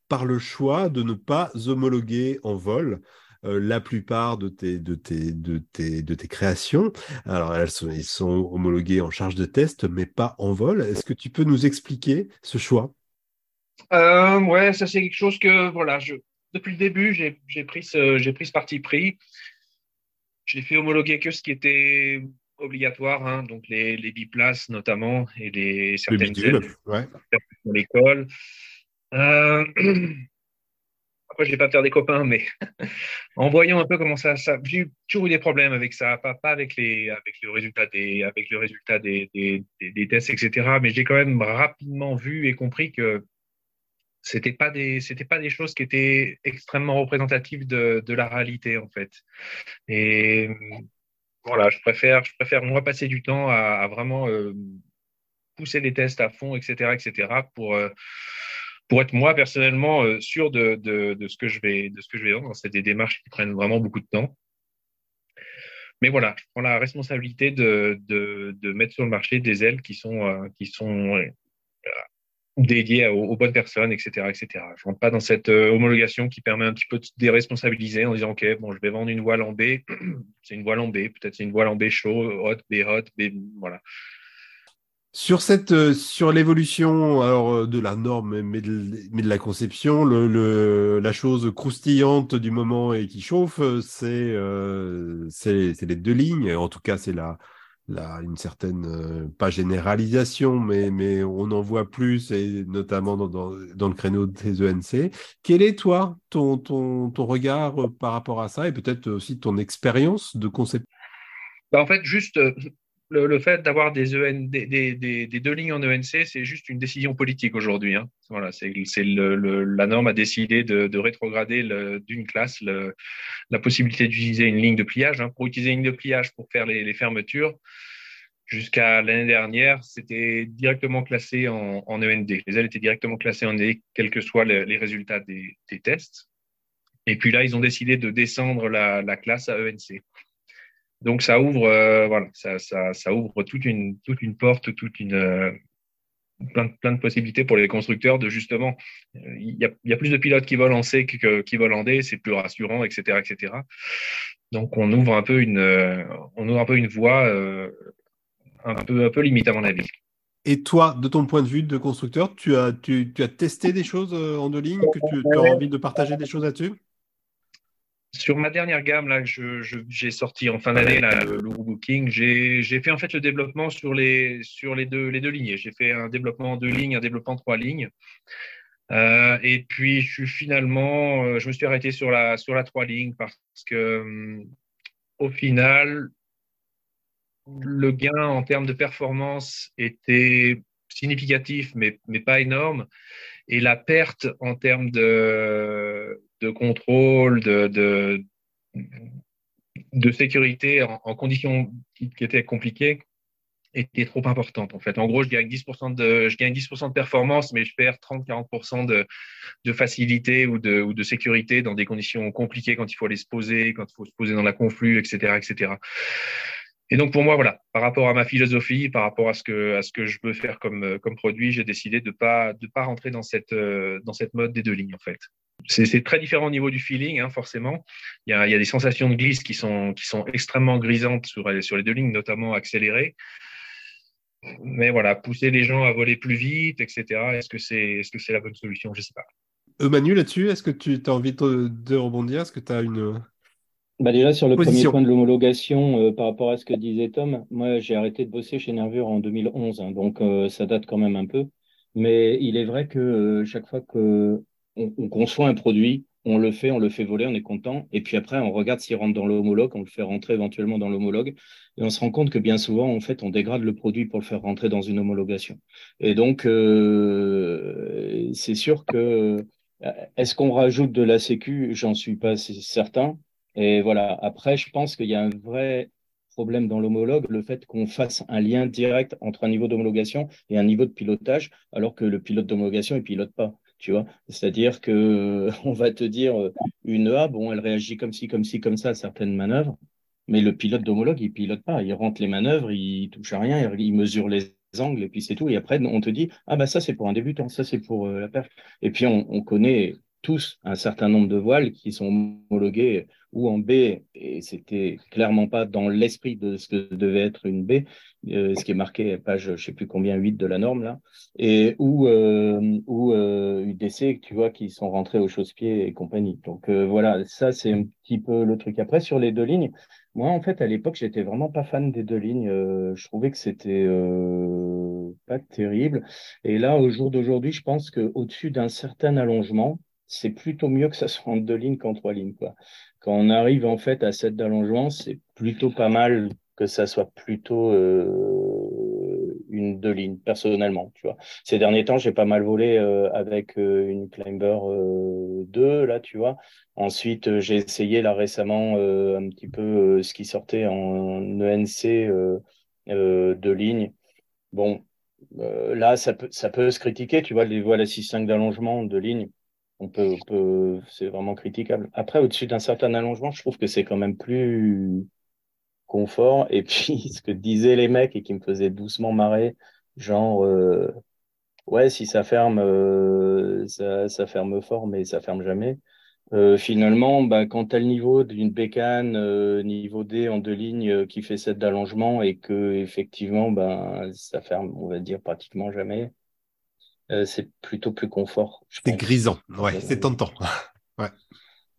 par le choix de ne pas homologuer en vol la plupart de tes, de, tes, de, tes, de tes créations. Alors, elles sont, ils sont homologués en charge de test, mais pas en vol. Est-ce que tu peux nous expliquer ce choix? Euh, Ouais, ça c'est quelque chose que, voilà, je, depuis le début, j'ai pris, ce, pris ce parti pris. J'ai fait homologuer que ce qui était obligatoire, hein, donc les, les biplaces notamment et les certaines ailes ouais. l'école. Euh, Après, je vais pas faire des copains, mais en voyant un peu comment ça, ça j'ai toujours eu des problèmes avec ça, pas, avec les, avec le résultat des, tests, etc. Mais j'ai quand même rapidement vu et compris que c'était pas des, pas des choses qui étaient extrêmement représentatives de, la réalité en fait. Et voilà, je préfère, je préfère moi passer du temps à, à vraiment euh, pousser les tests à fond, etc., etc. pour euh, pour être moi personnellement euh, sûr de, ce que je vais de ce que je vais vendre. C'est des démarches qui prennent vraiment beaucoup de temps. Mais voilà, je prends la responsabilité de, mettre sur le marché des ailes qui sont, euh, euh, dédiées aux, bonnes personnes, etc., etc. Je ne rentre pas dans cette homologation qui permet un petit peu de déresponsabiliser en disant, OK, bon, je vais vendre une voile en B, c'est une voile en B, peut-être c'est une voile en B chaud, hot, B hot, B, voilà. Sur cette, euh, sur l'évolution alors euh, de la norme, mais de, mais de la conception, le, le, la chose croustillante du moment et qui chauffe, c'est euh, c'est les deux lignes. En tout cas, c'est la, la, une certaine, euh, pas généralisation, mais, mais on en voit plus, et notamment dans, dans, dans le créneau des ENC. Quel est, toi, ton, ton, ton regard par rapport à ça et peut-être aussi ton expérience de concept? Bah, En fait, juste le, fait d'avoir des, des, deux lignes en ENC, c'est juste une décision politique aujourd'hui. Hein. Voilà, c'est la norme a décidé de, de rétrograder d'une classe la possibilité d'utiliser une ligne de pliage. Hein. Pour utiliser une ligne de pliage pour faire les, fermetures, jusqu'à l'année dernière, c'était directement classé en, en, END. Les ailes étaient directement classées en END, quels que soient les, résultats des, tests. Et puis là, ils ont décidé de descendre la classe à ENC. Donc ça ouvre, euh, voilà, ça, ça, ça, ouvre toute une, toute une porte, toute une, euh, plein, de, plein de possibilités pour les constructeurs de justement, euh, il y, a, y a plus de pilotes qui volent en C que, qui volent en D, c'est plus rassurant, etc., etc. Donc on ouvre un peu une, on ouvre un peu une voie un peu, un peu limite à mon avis. Et toi, de ton point de vue de constructeur, tu as, tu, tu as testé des choses en deux lignes, que tu, tu as envie de partager des choses là-dessus? Sur ma dernière gamme là, que j'ai sorti en fin d'année, le, le Booking, j'ai fait en fait le développement sur les, deux, les deux lignes. J'ai fait un développement en deux lignes, un développement en trois lignes. Euh, et puis, je suis finalement, euh, je me suis arrêté sur la, sur la trois lignes parce que, euh, au final, le gain en termes de performance était significatif, mais pas énorme. Et la perte en termes de, de contrôle, de, sécurité en, conditions qui, étaient compliquées était trop importante en fait. En gros, je gagne 10% de, je gagne 10% de performance, mais je perds 30-40% de, de facilité ou de, ou de sécurité dans des conditions compliquées quand il faut aller se poser, quand il faut se poser dans la conflue, etc., etc. Et donc pour moi, voilà, par rapport à ma philosophie, par rapport à ce que, je veux faire comme, comme produit, j'ai décidé de de pas rentrer dans cette, dans cette mode des deux lignes en fait c'est très différent au niveau du feeling, hein, forcément. Il y, a, des sensations de glisse qui sont, extrêmement grisantes sur, les deux lignes, notamment accélérées. Mais voilà, pousser les gens à voler plus vite, etc. Est-ce que c'est est -ce c'est la bonne solution? Je ne sais pas. Euh, Manu, là-dessus, est-ce que tu as envie de, rebondir? Est-ce que tu as une. Bah déjà, sur le premier point de l'homologation, euh, par rapport à ce que disait Tom, moi, j'ai arrêté de bosser chez Nervure en 2011, hein, donc euh, ça date quand même un peu. Mais il est vrai que chaque fois qu'on on conçoit un produit, on le fait, on le fait voler, on est content. Et puis après, on regarde s'il rentre dans l'homologue, on le fait rentrer éventuellement dans l'homologue. Et on se rend compte que bien souvent, en fait, on dégrade le produit pour le faire rentrer dans une homologation. Et donc, euh, c'est sûr que euh, est-ce qu'on rajoute de la sécu? J'en suis pas certain. Et voilà. Après, je pense qu'il y a un vrai problème dans l'homologue, le fait qu'on fasse un lien direct entre un niveau d'homologation et un niveau de pilotage, alors que le pilote d'homologation, il pilote pas tu vois. C'est-à-dire que on va te dire euh, une A, bon, elle réagit comme ci, comme ci, comme ça à certaines manœuvres, mais le pilote d'homologue, il pilote pas, il rentre les manœuvres, il touche à rien, il mesure les angles et puis c'est tout. Et après, on te dit, ah bah ça c'est pour un débutant, ça c'est pour euh, la perf. Et puis on connaît tous un certain nombre de voiles qui sont homologués ou en B, et c'était clairement pas dans l'esprit de ce que devait être une B, euh, ce qui est marqué page je sais plus combien 8 de la norme là, et ou euh, ou euh, UDC, tu vois, qui sont rentrés au chausse-pied et compagnie. Donc euh, voilà, ça c'est un petit peu le truc. Après sur les deux lignes, moi en fait à l'époque j'étais vraiment pas fan des deux lignes. je trouvais que c'était pas terrible. Et là au jour d'aujourd'hui, je pense que au-dessus d'un certain allongement c'est plutôt mieux que ça soit en deux lignes qu'en trois lignes. Quoi. Quand on arrive en fait à cette d'allongement, c'est plutôt pas mal que ça soit plutôt euh, une deux lignes, personnellement. Tu vois. Ces derniers temps, j'ai pas mal volé euh, avec euh, une Climber 2, là, tu vois. Ensuite, j'ai essayé là récemment un petit peu ce qui sortait en ENC de ligne. Bon, là, ça peut, ça peut se critiquer, tu vois, les voiles à 6-5 d'allongement de ligne on peut, c'est vraiment critiquable. Après, au-dessus d'un certain allongement, je trouve que c'est quand même plus confort. Et puis, ce que disaient les mecs et qui me faisait doucement marrer, genre, euh, ouais, si ça ferme, euh, ça, ferme fort, mais ça ferme jamais. Euh, finalement, bah, quand tu as le niveau d'une bécane, niveau D en deux lignes qui fait 7 d'allongement et que effectivement, ben, ça ferme, on va dire, pratiquement jamais euh, c'est plutôt plus confort. C'est grisant, ouais, c'est tentant. ouais.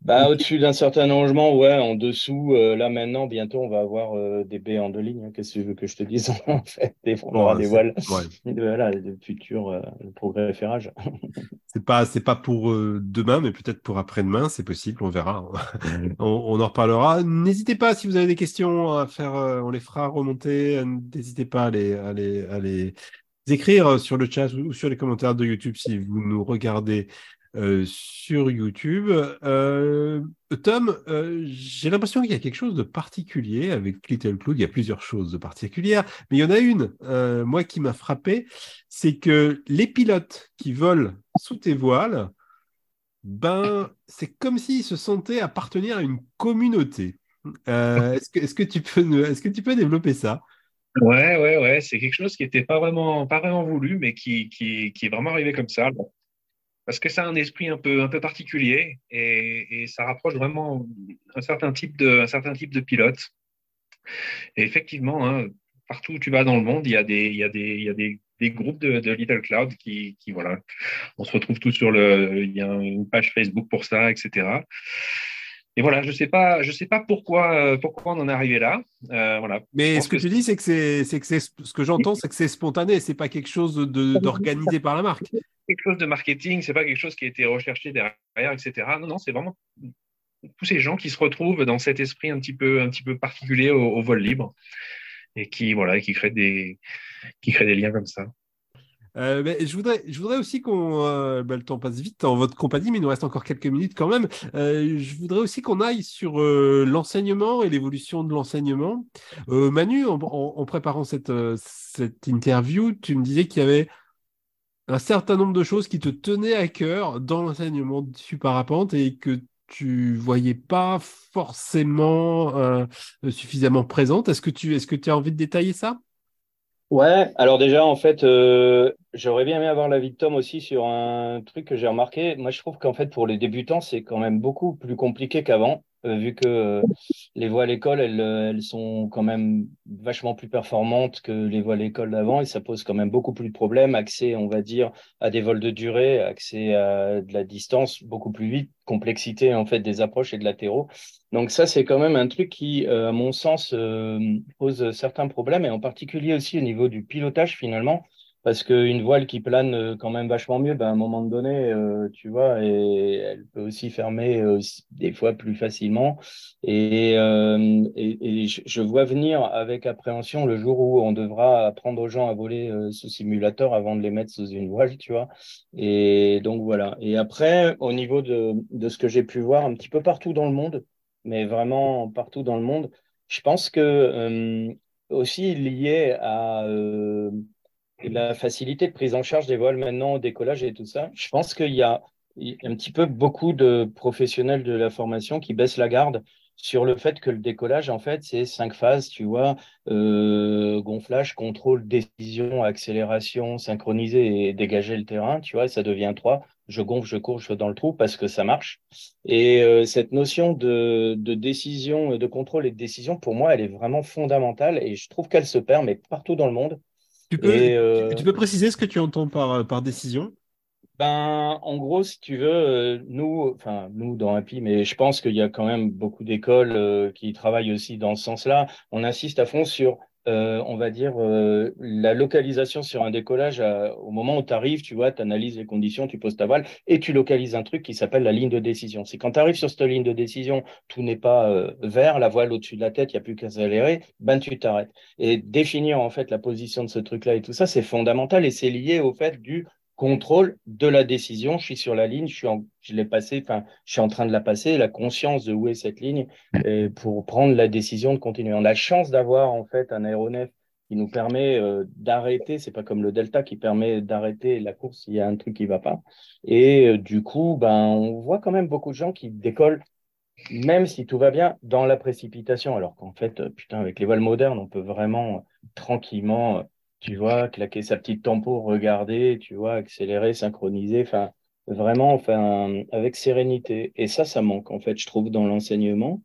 Bah, au-dessus d'un certain allongement, ouais, en dessous, euh, là maintenant, bientôt, on va avoir euh, des baies en deux lignes. Hein. Qu'est-ce que tu veux que je te dise En fait, des, on aura des voiles. Voilà, le futur le progrès ferrage. c'est pas, c'est pas pour demain, mais peut-être pour après-demain, c'est possible, on verra. on, on, en reparlera. N'hésitez pas, si vous avez des questions à faire, on les fera remonter. N'hésitez pas à les, à les, à les écrire sur le chat ou sur les commentaires de YouTube si vous nous regardez euh, sur YouTube. Euh, Tom, euh, j'ai l'impression qu'il y a quelque chose de particulier avec Little Cloud. Il y a plusieurs choses de particulières, mais il y en a une, moi, qui m'a frappé, c'est que les pilotes qui volent sous tes voiles, ben, c'est comme s'ils se sentaient appartenir à une communauté. est-ce que tu peux développer ça? Ouais, ouais, ouais, c'est quelque chose qui n'était pas vraiment, pas vraiment voulu, mais qui, qui, qui est vraiment arrivé comme ça. Parce que ça a un esprit un peu, un peu particulier et, et ça rapproche vraiment un certain type de, un certain type de pilote. Et effectivement, hein, partout où tu vas dans le monde, il y a des, il y a des, il y a des, des groupes de, de, Little Cloud qui, qui, voilà, on se retrouve tous sur le, il y a une page Facebook pour ça, etc. Et voilà, je sais pas, je sais pas pourquoi, euh, pourquoi on en est arrivé là. Euh, voilà. Mais ce que, tu dis, c'est que c'est, c'est que c'est, ce que j'entends, c'est que c'est spontané, c'est pas quelque chose de, d'organisé par la marque. Quelque chose de marketing, c'est pas quelque chose qui a été recherché derrière, etc. Non, non, c'est vraiment tous ces gens qui se retrouvent dans cet esprit un petit peu, un petit peu particulier au, vol libre et qui, voilà, qui créent des, qui créent des liens comme ça. Euh, je, voudrais, je voudrais aussi qu'on. Euh, bah, le temps passe vite en votre compagnie, mais il nous reste encore quelques minutes quand même. Euh, je voudrais aussi qu'on aille sur l'enseignement et l'évolution de l'enseignement. Manu, en, préparant cette, cette interview, tu me disais qu'il y avait un certain nombre de choses qui te tenaient à cœur dans l'enseignement du parapente et que tu voyais pas forcément suffisamment présente. Est-ce que tu est-ce que tu as envie de détailler ça? Ouais, alors déjà, en fait, j'aurais bien aimé avoir l'avis de Tom aussi sur un truc que j'ai remarqué. Moi, je trouve qu'en fait, pour les débutants, c'est quand même beaucoup plus compliqué qu'avant. vu que les voiles école, elles, elles sont quand même vachement plus performantes que les voiles école d'avant et ça pose quand même beaucoup plus de problèmes. Accès, on va dire, à des vols de durée, accès à de la distance beaucoup plus vite, complexité en fait des approches et de latéraux. Donc ça, c'est quand même un truc qui, à mon sens, pose certains problèmes et en particulier aussi au niveau du pilotage finalement parce qu'une voile qui plane euh, quand même vachement mieux, ben, à un moment donné, euh, tu vois, et elle peut aussi fermer euh, des fois plus facilement. Et, et, je vois venir avec appréhension le jour où on devra apprendre aux gens à voler sous simulateur avant de les mettre sous une voile, tu vois. Et donc voilà. Et après, au niveau de, de ce que j'ai pu voir un petit peu partout dans le monde, mais vraiment partout dans le monde, je pense que aussi lié à la facilité de prise en charge des voiles maintenant au décollage et tout ça, je pense qu'il y a un petit peu beaucoup de professionnels de la formation qui baissent la garde sur le fait que le décollage, en fait, c'est cinq phases, tu vois, euh, gonflage, contrôle, décision, accélération, synchroniser et dégager le terrain, tu vois, ça devient trois. Je gonfle, je cours, je fais dans le trou parce que ça marche. Et euh, cette notion de décision, de contrôle et de décision, pour moi, elle est vraiment fondamentale et je trouve qu'elle se perd, mais partout dans le monde. Tu peux, euh, tu, peux préciser ce que tu entends par, par décision? Ben, en gros, si tu veux, euh, nous, enfin, nous dans Happy, mais je pense qu'il y a quand même beaucoup d'écoles euh, qui travaillent aussi dans ce sens-là. On insiste à fond sur euh, on va dire, euh, la localisation sur un décollage au moment où tu arrives, tu vois, tu analyses les conditions, tu poses ta voile et tu localises un truc qui s'appelle la ligne de décision. C'est quand tu arrives sur cette ligne de décision, tout n'est pas euh, vert, la voile au-dessus de la tête, il n'y a plus qu'à s'accélérer, ben tu t'arrêtes. Et définir en fait la position de ce truc-là et tout ça, c'est fondamental et c'est lié au fait du contrôle de la décision. Je suis sur la ligne, je suis en, je l'ai passé, enfin, je suis en train de la passer, la conscience de où est cette ligne pour prendre la décision de continuer. On a la chance d'avoir en fait un aéronef qui nous permet euh, d'arrêter. C'est pas comme le Delta qui permet d'arrêter la course s'il y a un truc qui va pas. Et euh, du coup, ben, on voit quand même beaucoup de gens qui décollent même si tout va bien, dans la précipitation. Alors qu'en fait, euh, putain, avec les voiles modernes, on peut vraiment tranquillement tu vois, claquer sa petite tempo, regarder, tu vois, accélérer, synchroniser, enfin, vraiment, enfin, avec sérénité. Et ça, ça manque, en fait, je trouve, dans l'enseignement.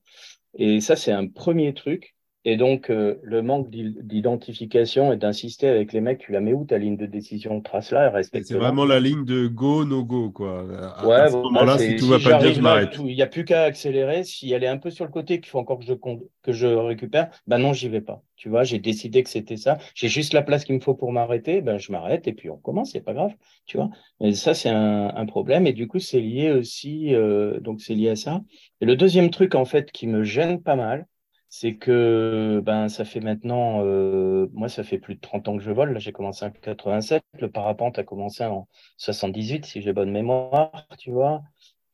Et ça, c'est un premier truc. Et donc, euh, le manque d'identification et d'insister avec les mecs, tu la mets où ta ligne de décision Trace là, respecte. C'est vraiment la ligne de go, no go, quoi. ouais, à ce moment-là, si tout va pas bien, je m'arrête. Il n'y a plus qu'à accélérer. Si elle est un peu sur le côté, qu'il faut encore que je, que je récupère, ben non, j'y vais pas. Tu vois, j'ai décidé que c'était ça. J'ai juste la place qu'il me faut pour m'arrêter, ben je m'arrête et puis on commence, c'est pas grave, tu vois. Mais ça, c'est un, un, problème et du coup, c'est lié aussi, euh, donc c'est lié à ça. Et le deuxième truc, en fait, qui me gêne pas mal, c'est que ben ça fait maintenant, euh, moi ça fait plus de 30 ans que je vole. Là, j'ai commencé en 87. Le parapente a commencé en 78, si j'ai bonne mémoire, tu vois.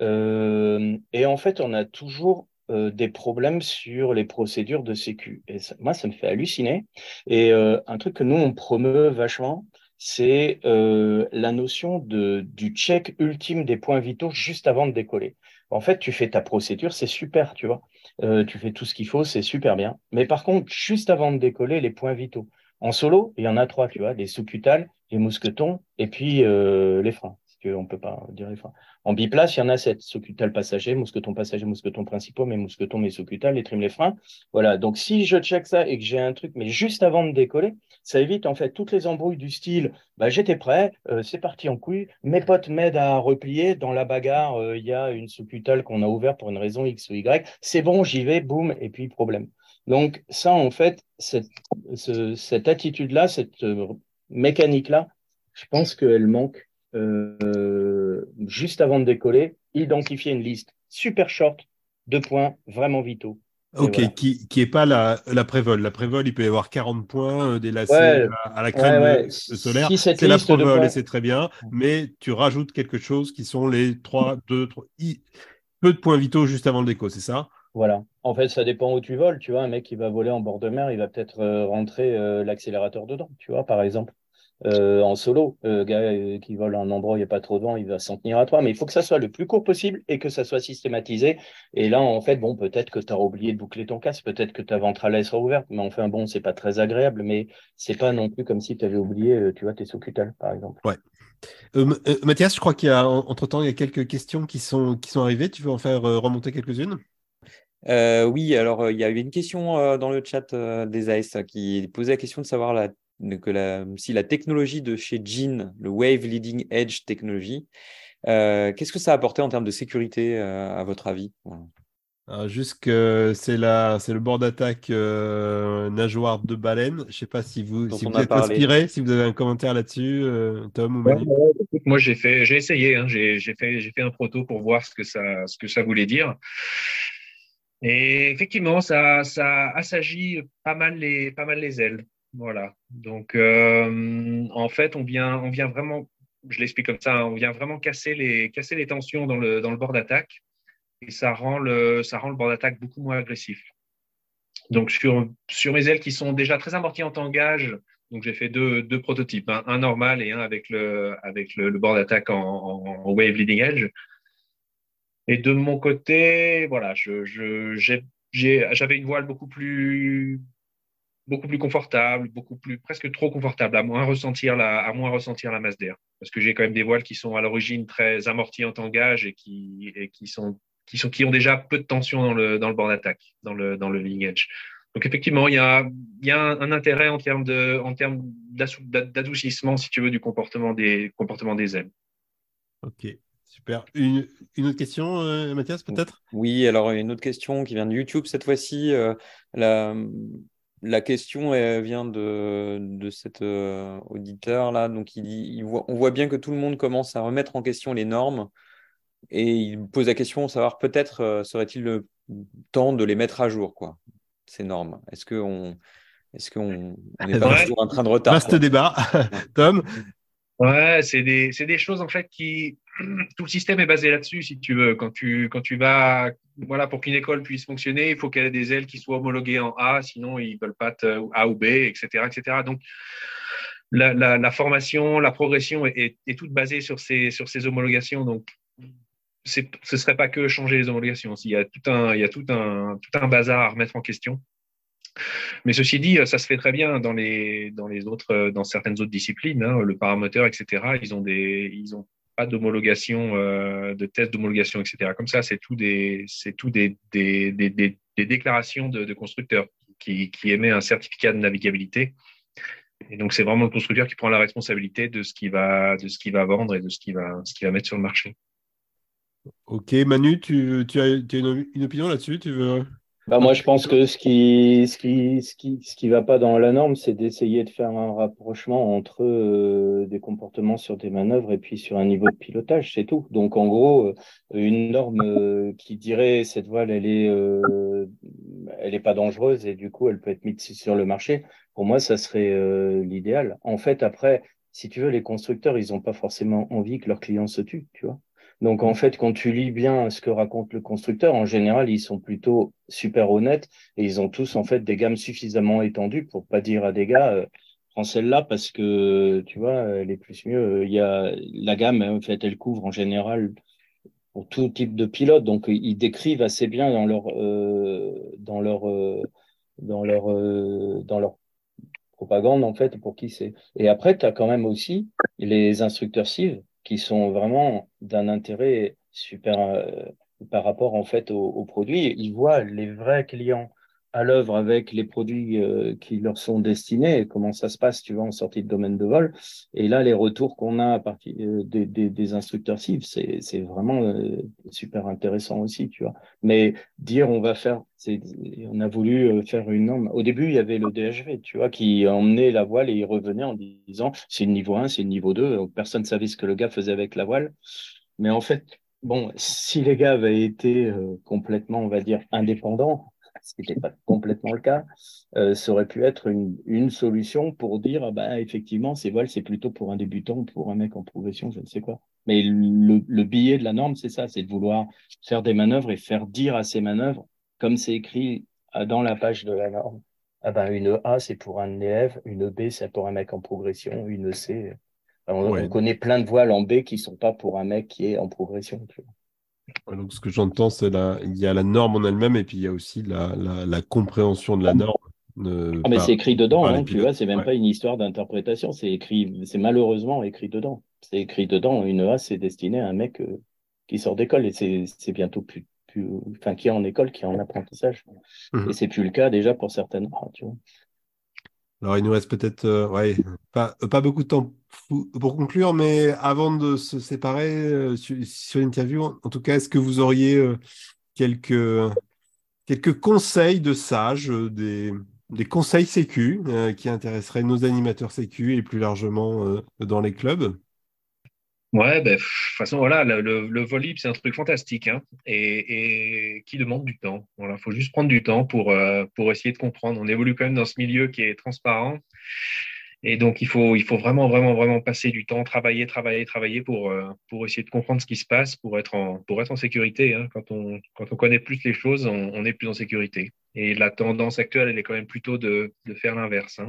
Euh, et en fait, on a toujours euh, des problèmes sur les procédures de sécu. Et moi, ça me fait halluciner. Et un truc que nous on promeut vachement, c'est la notion de du check ultime des points vitaux juste avant de décoller. En fait, tu fais ta procédure, c'est super, tu vois. Euh, tu fais tout ce qu'il faut, c'est super bien. Mais par contre, juste avant de décoller, les points vitaux. En solo, il y en a trois, tu vois, les sous-cutales, les mousquetons et puis euh, les freins. Si tu veux, on peut pas dire. En biplace, il y en a sept. Sous-cutal passager, mousqueton passager, mousqueton principaux, mais mousqueton, mais sous-cutal, les trims, les freins. Voilà. Donc, si je check ça et que j'ai un truc, mais juste avant de décoller, ça évite en fait toutes les embrouilles du style bah, j'étais prêt, euh, c'est parti en couille, mes potes m'aident à replier, dans la bagarre, euh, il y a une sous-cutale qu'on a ouverte pour une raison X ou Y, c'est bon, j'y vais, boum, et puis problème. Donc ça, en fait, cette, cette attitude-là, cette euh, mécanique-là, je pense qu'elle manque juste avant de décoller, identifier une liste super short de points vraiment vitaux Ok, qui qui est pas la, la prévol. La prévol, il peut y avoir 40 points euh, des lacets à, la crème solaire. c'est la prévol et c'est très bien, mais tu rajoutes quelque chose qui sont les 3, 2, 3, peu de points vitaux juste avant le déco, c'est ça? Voilà. En fait, ça dépend où tu voles. Tu vois, un mec qui va voler en bord de mer, il va peut-être euh, rentrer euh, l'accélérateur dedans, tu vois, par exemple. Euh, en solo. Euh, gars euh, qui vole un endroit où il n'y a pas trop de vent, il va s'en tenir à toi. Mais il faut que ça soit le plus court possible et que ça soit systématisé. Et là, en fait, bon, peut-être que tu as oublié de boucler ton casque, peut-être que ta ventrale sera ouverte, mais enfin, bon, c'est pas très agréable, mais c'est pas non plus comme si tu avais oublié, tu vois, tes sous par exemple. Ouais. Mathias, je crois qu'il y a, entre-temps, il y a quelques questions qui sont, qui sont arrivées. Tu veux en faire remonter quelques-unes? Oui, alors il y a eu une question dans le chat des AS qui posait la question de savoir la, que la, si la technologie de chez Jean, le Wave Leading Edge Technology, qu'est-ce que ça a apporté en termes de sécurité à votre avis? Juste que c'est la, c'est le bord d'attaque euh, nageoire de baleine. Je ne sais pas si vous, si vous êtes inspiré, si vous avez un commentaire là-dessus, euh, Tom ou Manu? moi, j'ai fait, j'ai essayé, hein, j'ai, fait, j'ai fait un proto pour voir ce que ça, ce que ça voulait dire. Et effectivement, ça, ça assagit pas mal les, pas mal les ailes. Voilà. Donc, euh, en fait, on vient, vraiment, je l'explique comme ça, hein, on vient vraiment casser les, tensions dans le, bord d'attaque et ça rend le, bord d'attaque beaucoup moins agressif. Donc sur, sur mes ailes qui sont déjà très amorties en tangage, donc j'ai fait deux, prototypes, un, normal et un avec le, avec le, bord d'attaque en, wave leading edge. Et de mon côté, voilà, j'avais une voile beaucoup plus, beaucoup plus confortable, beaucoup plus, presque trop confortable, à moins ressentir la, à moins ressentir la masse d'air. Parce que j'ai quand même des voiles qui sont à l'origine très amorties en tangage et qui, et qui sont qui, sont, qui ont déjà peu de tension dans le, dans le bord d'attaque, dans le, dans le leading edge. Donc effectivement, il y a, il y a un, intérêt en termes de, en termes d'adoucissement, si tu veux, du comportement des, comportement des ailes. Ok, super. Une, une autre question, euh, Mathias, peut-être? Oui, alors une autre question qui vient de YouTube cette fois-ci. Euh, la, la question vient de, de cet euh, auditeur là. Donc il, il voit, on voit bien que tout le monde commence à remettre en question les normes et il pose la question savoir peut-être euh, serait-il le temps de les mettre à jour, quoi, ces normes? Est-ce qu'on n'est pas toujours en train de retard Vaste débat, Tom. Ouais, c'est des, des, choses en fait qui tout le système est basé là-dessus, si tu veux. Quand tu quand tu vas voilà pour qu'une école puisse fonctionner, il faut qu'elle ait des ailes qui soient homologuées en A, sinon ils veulent pas A ou B, etc., etc. Donc la, formation, la progression est, est, toute basée sur ces sur ces homologations. Donc ce ne serait pas que changer les homologations. Il y a tout un, il y a tout un, tout un bazar à remettre en question. Mais ceci dit, ça se fait très bien dans les, dans les autres, dans certaines autres disciplines, hein, le paramoteur, etc. Ils ont des, ils ont pas d'homologation, euh, de test d'homologation, etc. Comme ça, c'est tout des, c'est tout des, des, des, des déclarations de, de constructeurs qui, qui émet un certificat de navigabilité. Et donc, c'est vraiment le constructeur qui prend la responsabilité de ce qu'il va, de ce qu'il va vendre et de ce qu'il va, ce qu'il va mettre sur le marché. Ok, Manu, tu, tu as, une, opinion là-dessus tu veux... bah Moi, je pense que ce qui ce qui, ce qui, ce qui va pas dans la norme, c'est d'essayer de faire un rapprochement entre euh, des comportements sur des manœuvres et puis sur un niveau de pilotage, c'est tout. Donc, en gros, euh, une norme euh, qui dirait cette voile, elle est, elle est pas dangereuse et du coup, elle peut être mise sur le marché. Pour moi, ça serait l'idéal. En fait, après, si tu veux, les constructeurs, ils n'ont pas forcément envie que leurs clients se tuent, tu vois. Donc en fait, quand tu lis bien ce que raconte le constructeur, en général, ils sont plutôt super honnêtes et ils ont tous en fait des gammes suffisamment étendues pour pas dire à des gars euh, prends celle-là parce que tu vois, elle est plus mieux. Il y a la gamme en fait, elle couvre en général pour tout type de pilote, donc ils décrivent assez bien dans leur euh, dans leur euh, dans leur euh, dans leur propagande en fait pour qui c'est. Et après, tu as quand même aussi les instructeurs cives qui sont vraiment d'un intérêt super euh, par rapport en fait aux, produits. Ils voient les vrais clients à l'œuvre avec les produits euh, qui leur sont destinés, comment ça se passe, tu vois, en sortie de domaine de vol. Et là, les retours qu'on a à partir euh, des, instructeurs cibles, c'est, vraiment euh, super intéressant aussi, tu vois. Mais dire on va faire, on a voulu faire une norme. Au début, il y avait le DHV, tu vois, qui emmenait la voile et il revenait en disant c'est le niveau 1, c'est le niveau 2. Personne ne savait ce que le gars faisait avec la voile. Mais en fait, bon, si les gars avaient été complètement, on va dire, indépendants, ce qui n'était pas complètement le cas, euh, ça aurait pu être une, une solution pour dire, ah bah, effectivement, ces voiles, c'est plutôt pour un débutant, pour un mec en progression, je ne sais quoi. Mais le, le billet de la norme, c'est ça, c'est de vouloir faire des manœuvres et faire dire à ces manœuvres, comme c'est écrit euh, dans la page de la norme, ah ben, une A, c'est pour un élève, une B, c'est pour un mec en progression, une C. On, on connaît plein de voiles en B qui sont pas pour un mec qui est en progression. Tu vois donc, ce que j'entends, c'est la... il y a la norme en elle-même et puis il y a aussi la, la, compréhension de la norme. ah, mais c'est écrit dedans, hein, tu vois, c'est même pas une histoire d'interprétation, c'est écrit, c'est malheureusement écrit dedans. C'est écrit dedans, une A, c'est destiné à un mec euh, qui sort d'école et c'est bientôt plus, plus, enfin, qui est en école, qui est en apprentissage. Mhm. Et c'est plus le cas déjà pour certaines. tu vois. Alors, il nous reste peut-être euh, ouais, pas, beaucoup de temps pour conclure, mais avant de se séparer euh, sur, l'interview, en tout cas, est-ce que vous auriez euh, quelques, quelques conseils de sages, euh, des, conseils sécu euh, qui intéresseraient nos animateurs sécu et plus largement euh, dans les clubs? Ouais, ben, de toute façon, voilà, le, le, le c'est un truc fantastique hein, et, qui demande du temps. Voilà, faut juste prendre du temps pour, euh, pour essayer de comprendre. On évolue quand même dans ce milieu qui est transparent. Et donc, il faut, il faut vraiment, vraiment, vraiment passer du temps, travailler, travailler, travailler pour, euh, pour essayer de comprendre ce qui se passe, pour être en, pour être en sécurité. Hein. Quand, on, quand on connaît plus les choses, on, est plus en sécurité. Et la tendance actuelle, elle est quand même plutôt de, de faire l'inverse. Hein.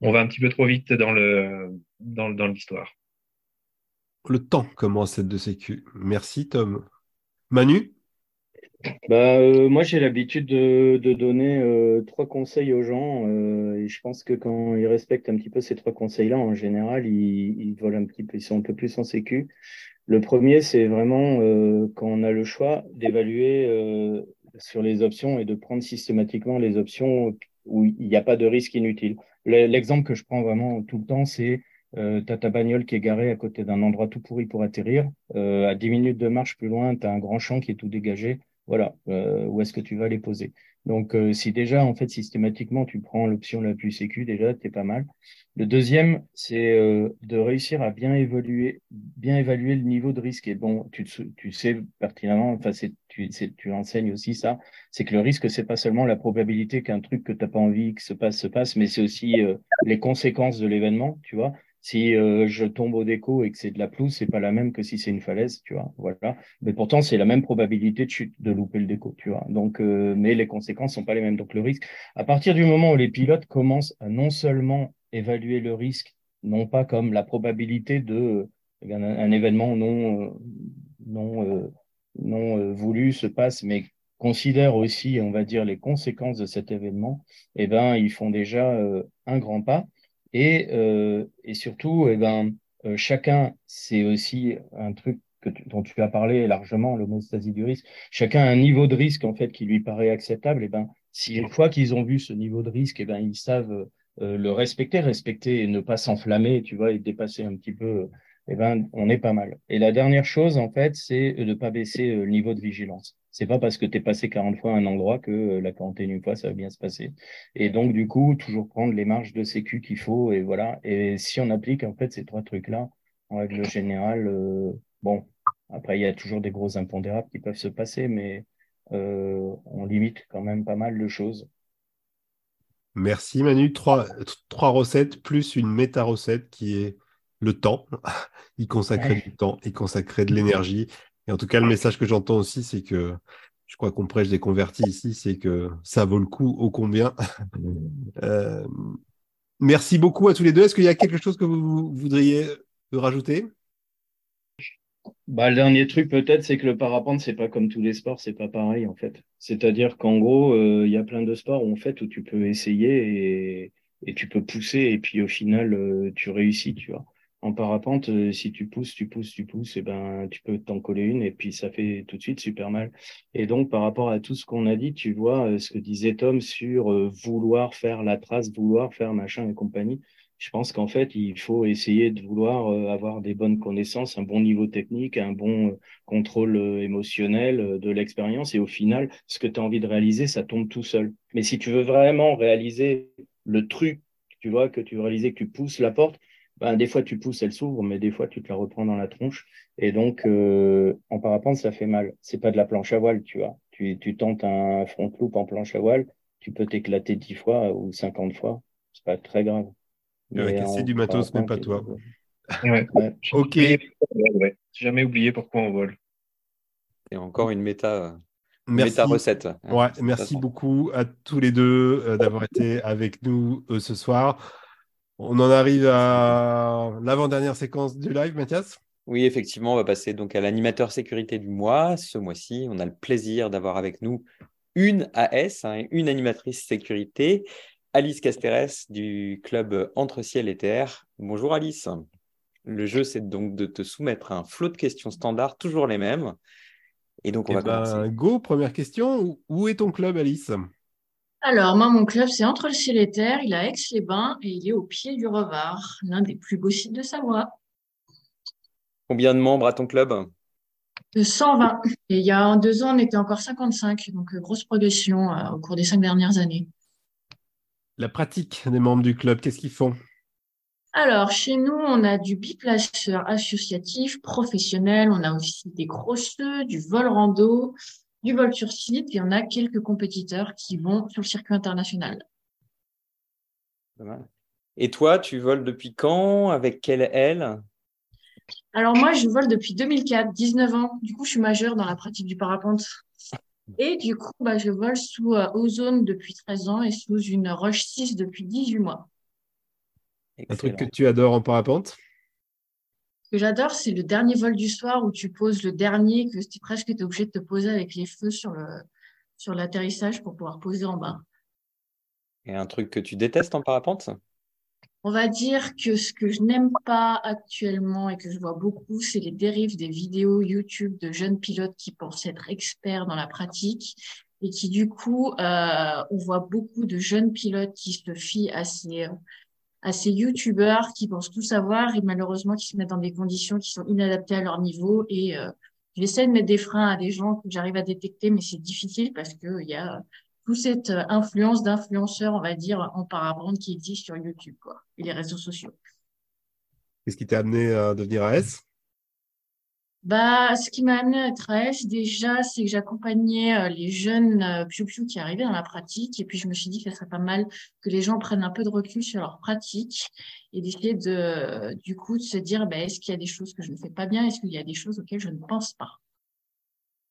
On, va un petit peu trop vite dans le, dans, dans l'histoire. Le temps commence être de sécu. Merci, Tom. Manu? Bah, euh, moi, j'ai l'habitude de, donner euh, trois conseils aux gens euh, et je pense que quand ils respectent un petit peu ces trois conseils-là, en général, ils, ils volent un petit peu, ils sont un peu plus en sécu. Le premier, c'est vraiment quand on a le choix d'évaluer sur les options et de prendre systématiquement les options où il n'y a pas de risque inutile. Le- L'exemple que je prends vraiment tout le temps, c'est euh, tu as ta bagnole qui est garée à côté d'un endroit tout pourri pour atterrir. Euh, à 10 minutes de marche plus loin, tu as un grand champ qui est tout dégagé. Voilà, euh, où est-ce que tu vas les poser? Donc, euh, si déjà, en fait, systématiquement, tu prends l'option la plus sécu, déjà, t'es pas mal. Le deuxième, c'est euh, de réussir à bien évaluer, bien évaluer le niveau de risque. Et bon, tu, tu sais pertinemment, enfin, tu, tu enseignes aussi ça, c'est que le risque, c'est pas seulement la probabilité qu'un truc que t'as pas envie que se passe se passe, mais c'est aussi euh, les conséquences de l'événement, tu vois. Si euh, je tombe au déco et que c'est de la pelouse, c'est pas la même que si c'est une falaise, tu vois. Voilà. Mais pourtant, c'est la même probabilité de chute, de louper le déco, tu vois. Donc, euh, mais les conséquences sont pas les mêmes. Donc, le risque, à partir du moment où les pilotes commencent à non seulement évaluer le risque, non pas comme la probabilité de euh, un, événement non, euh, non, euh, non euh, voulu se passe, mais considèrent aussi, on va dire, les conséquences de cet événement, eh ben, ils font déjà un grand pas. Et, euh, et surtout, eh ben, euh, chacun, c'est aussi un truc que tu- dont tu as parlé largement, l'homéostasie du risque. Chacun a un niveau de risque en fait qui lui paraît acceptable. Et ben, si une fois qu'ils ont vu ce niveau de risque, et ben, ils savent euh, le respecter, respecter et ne pas s'enflammer, tu vois, et dépasser un petit peu. Eh ben, on est pas mal. Et la dernière chose, en fait, c'est de ne pas baisser euh, le niveau de vigilance. C'est pas parce que tu es passé 40 fois à un endroit que euh, la 41 fois, ça va bien se passer. Et donc, du coup, toujours prendre les marges de sécu qu'il faut. Et voilà. Et si on applique, en fait, ces trois trucs-là, en règle générale, euh, bon, après, il y a toujours des gros impondérables qui peuvent se passer, mais on limite quand même pas mal de choses. Merci, Manu. Trois, trois recettes plus une méta-recette qui est le temps. y consacrer Ouais. du temps, y consacrer de l'énergie. Et en tout cas, le message que j'entends aussi, c'est que je crois qu'on prêche des convertis ici, c'est que ça vaut le coup ô combien. Euh, merci beaucoup à tous les deux. Est-ce qu'il y a quelque chose que vous voudriez rajouter? Bah, le dernier truc peut-être, c'est que le parapente, c'est pas comme tous les sports, c'est pas pareil en fait. C'est-à-dire qu'en gros, euh, il y a plein de sports où, en fait où tu peux essayer et, et tu peux pousser et puis au final euh, tu réussis, tu vois. En parapente, euh, si tu pousses, tu pousses, tu pousses, et ben tu peux t'en coller une et puis ça fait tout de suite super mal. Et donc par rapport à tout ce qu'on a dit, tu vois euh, ce que disait Tom sur euh, vouloir faire la trace, vouloir faire machin et compagnie. Je pense qu'en fait, il faut essayer de vouloir avoir des bonnes connaissances, un bon niveau technique, un bon contrôle émotionnel de l'expérience. Et au final, ce que tu as envie de réaliser, ça tombe tout seul. Mais si tu veux vraiment réaliser le truc, tu vois, que tu veux réaliser, que tu pousses la porte, ben, des fois tu pousses, elle s'ouvre, mais des fois tu te la reprends dans la tronche. Et donc, euh, en parapente, ça fait mal. C'est pas de la planche à voile, tu vois. Tu, tu tentes un front loop en planche à voile, tu peux t'éclater 10 fois ou 50 fois. C'est pas très grave. Casser en du matos, mais pas toi. Ouais. Ouais. Ok. jamais oublié pourquoi on vole. Et encore une méta, Merci. méta recette. Ouais, merci beaucoup à tous les deux euh, d'avoir été avec nous euh, ce soir. On en arrive à l'avant-dernière séquence du live, Mathias? Oui, effectivement, on va passer donc à l'animateur sécurité du mois. Ce mois-ci, on a le plaisir d'avoir avec nous une AS, hein, une animatrice sécurité, Alice Casteres du club Entre Ciel et Terre. Bonjour Alice. Le jeu, c'est donc de te soumettre un flot de questions standards, toujours les mêmes. Et donc, on Eh va ben, commencer. go, première question. Où est ton club, Alice? Alors, moi, mon club, c'est entre le ciel et terre. Il est à Aix-les-Bains et il est au pied du Revard, l'un des plus beaux sites de Savoie. Combien de membres à ton club? De 120. Et il y a deux ans, on était encore 55. Donc, euh, grosse progression euh, au cours des cinq dernières années. La pratique des membres du club, qu'est-ce qu'ils font? Alors, chez nous, on a du biplaceur associatif, professionnel. On a aussi des crosseux, du vol rando, du vol sur site. Et on a quelques compétiteurs qui vont sur le circuit international. Et toi, tu voles depuis quand? Avec quelle aile? Alors moi, je vole depuis 2004, 19 ans. Du coup, je suis majeure dans la pratique du parapente. Et du coup, bah, je vole sous euh, Ozone depuis 13 ans et sous une Roche 6 depuis 18 mois. Un truc que tu adores en parapente? Que j'adore, c'est le dernier vol du soir où tu poses le dernier, que tu presque obligé de te poser avec les feux sur le, sur l'atterrissage pour pouvoir poser en bas. Et un truc que tu détestes en parapente? On va dire que ce que je n'aime pas actuellement et que je vois beaucoup, c'est les dérives des vidéos YouTube de jeunes pilotes qui pensent être experts dans la pratique et qui, du coup, euh, on voit beaucoup de jeunes pilotes qui se fient à ces, à ces YouTubeurs qui pensent tout savoir et malheureusement qui se mettent dans des conditions qui sont inadaptées à leur niveau. Et euh, j'essaie de mettre des freins à des gens que j'arrive à détecter, mais c'est difficile parce que il y a toute cette euh, influence d'influenceurs, on va dire, en parapente qui existe sur YouTube, quoi, et les réseaux sociaux. Qu'est-ce qui t'a amené à devenir AS Bah, ce qui m'a amené à être AS, déjà, c'est que j'accompagnais euh, les jeunes euh, piou-piou qui arrivaient dans la pratique, et puis je me suis dit que ce serait pas mal que les gens prennent un peu de recul sur leur pratique et d'essayer de, du coup, de se dire, bah, est-ce qu'il y a des choses que je ne fais pas bien, est-ce qu'il y a des choses auxquelles je ne pense pas?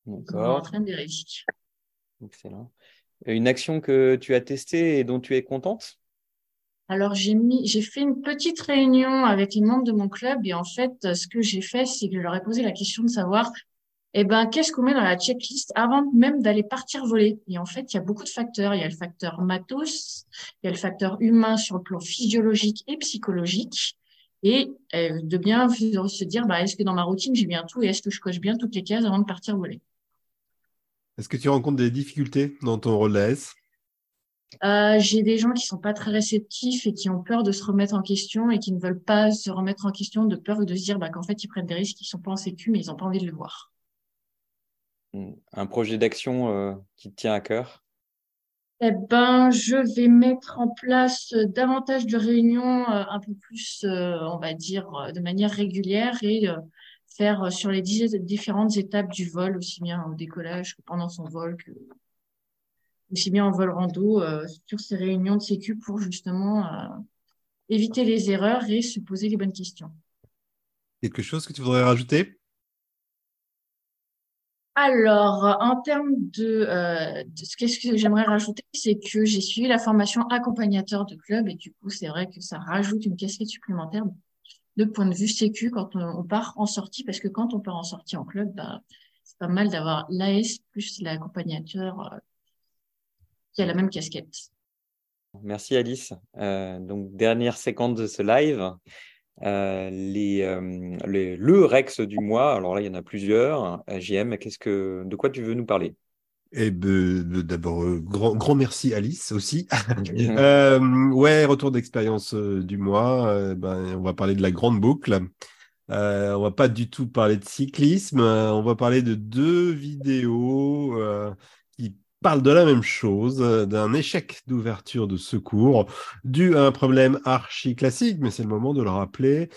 D'accord, entraîne des risques. excellent. Une action que tu as testée et dont tu es contente? Alors, j'ai mis, j'ai fait une petite réunion avec les membres de mon club et en fait, ce que j'ai fait, c'est que je leur ai posé la question de savoir, eh ben, qu'est-ce qu'on met dans la checklist avant même d'aller partir voler? Et en fait, il y a beaucoup de facteurs. Il y a le facteur matos, il y a le facteur humain sur le plan physiologique et psychologique. Et euh, de bien se dire, bah, est-ce que dans ma routine, j'ai bien tout et est-ce que je coche bien toutes les cases avant de partir voler? Est-ce que tu rencontres des difficultés dans ton rôle d'AS? Euh, j'ai des gens qui sont pas très réceptifs et qui ont peur de se remettre en question et qui ne veulent pas se remettre en question de peur de se dire bah, qu'en fait, ils prennent des risques qui sont pas en sécu, mais ils ont pas envie de le voir. Un projet d'action euh, qui te tient à cœur? Eh ben, je vais mettre en place euh, davantage de réunions, euh, un peu plus, on va dire, de manière régulière et faire sur les différentes étapes du vol, aussi bien au décollage que pendant son vol, que aussi bien en vol rando, euh, sur ces réunions de sécu pour justement euh, éviter les erreurs et se poser les bonnes questions. Quelque chose que tu voudrais rajouter? Alors, en termes de, euh, de ce qu'est-ce que j'aimerais rajouter, c'est que j'ai suivi la formation accompagnateur de club et du coup, c'est vrai que ça rajoute une casquette supplémentaire de point de vue sécu quand on, on part en sortie, parce que quand on part en sortie en club, bah, c'est pas mal d'avoir l'AS plus l'accompagnateur qui a la même casquette. Merci Alice. Euh, donc, dernière séquence de ce live. Euh, les, euh, les- le Rex du mois, alors là, il y en a plusieurs. JM, qu'est-ce que, de quoi tu veux nous parler? Eh ben, d'abord, grand, grand merci Alice aussi. Euh, ouais, retour d'expérience du mois. ben, on va parler de la grande boucle. Euh, on va pas du tout parler de cyclisme. on va parler de deux vidéos euh, qui parlent de la même chose, euh, d'un échec d'ouverture de secours dû à un problème archi classique, mais c'est le moment de le rappeler.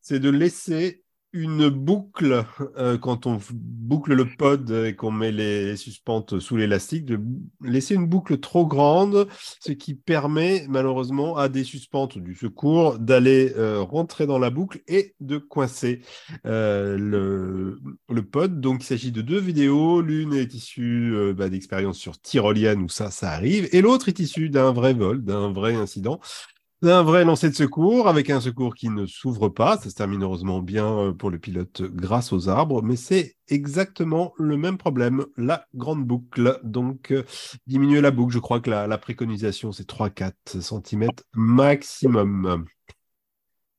C'est de laisser une boucle euh, quand on boucle le pod et qu'on met les suspentes sous l'élastique, de laisser une boucle trop grande, ce qui permet malheureusement à des suspentes du secours d'aller euh, rentrer dans la boucle et de coincer euh, le, pod. Donc il s'agit de deux vidéos. L'une est issue bah, d'expériences sur tyrolienne où ça, ça arrive, et l'autre est issue d'un vrai vol, d'un vrai incident d'un vrai lancer de secours avec un secours qui ne s'ouvre pas. Ça se termine heureusement bien euh, pour le pilote grâce aux arbres, mais c'est exactement le même problème, la grande boucle. Donc, euh, diminuer la boucle, je crois que la, la préconisation, c'est 3-4 cm maximum.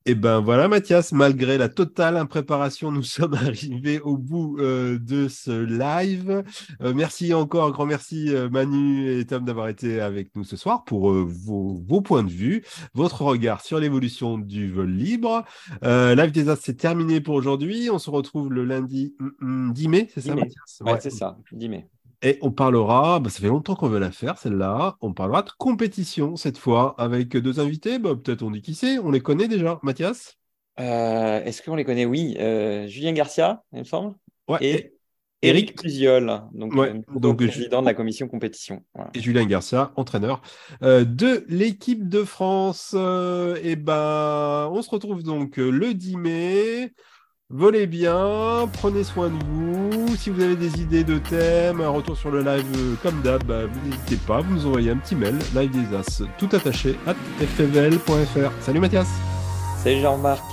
Et ben voilà, Mathias, malgré la totale impréparation, nous sommes arrivés au bout euh, de ce live. Euh, merci encore, un grand merci euh, Manu et Tom d'avoir été avec nous ce soir pour vos, vos, points de vue, votre regard sur l'évolution du vol libre. live des As, c'est terminé pour aujourd'hui. On se retrouve le lundi 10 mm, mm, mai, c'est ça, Mathias? Ouais c'est ça, 10 mai. Et on parlera, bah, ça fait longtemps qu'on veut la faire, celle-là. On parlera de compétition cette fois avec deux invités. Bah, peut-être on dit qui c'est, on les connaît déjà. Mathias? Euh, Est-ce qu'on les connaît? Oui. Euh, Julien Garcia, il me semble. Ouais. Et Eric Puziol, donc, euh, donc président de la commission compétition. Et Julien Garcia, entraîneur de l'équipe de France. et ben, on se retrouve donc le 10 mai. Volez bien, prenez soin de vous. Si vous avez des idées de thèmes, un retour sur le live euh, comme d'hab, bah, n'hésitez pas, vous nous envoyez un petit mail, live des as, tout attaché, at fvl.fr. Salut Mathias. Salut Jean-Marc.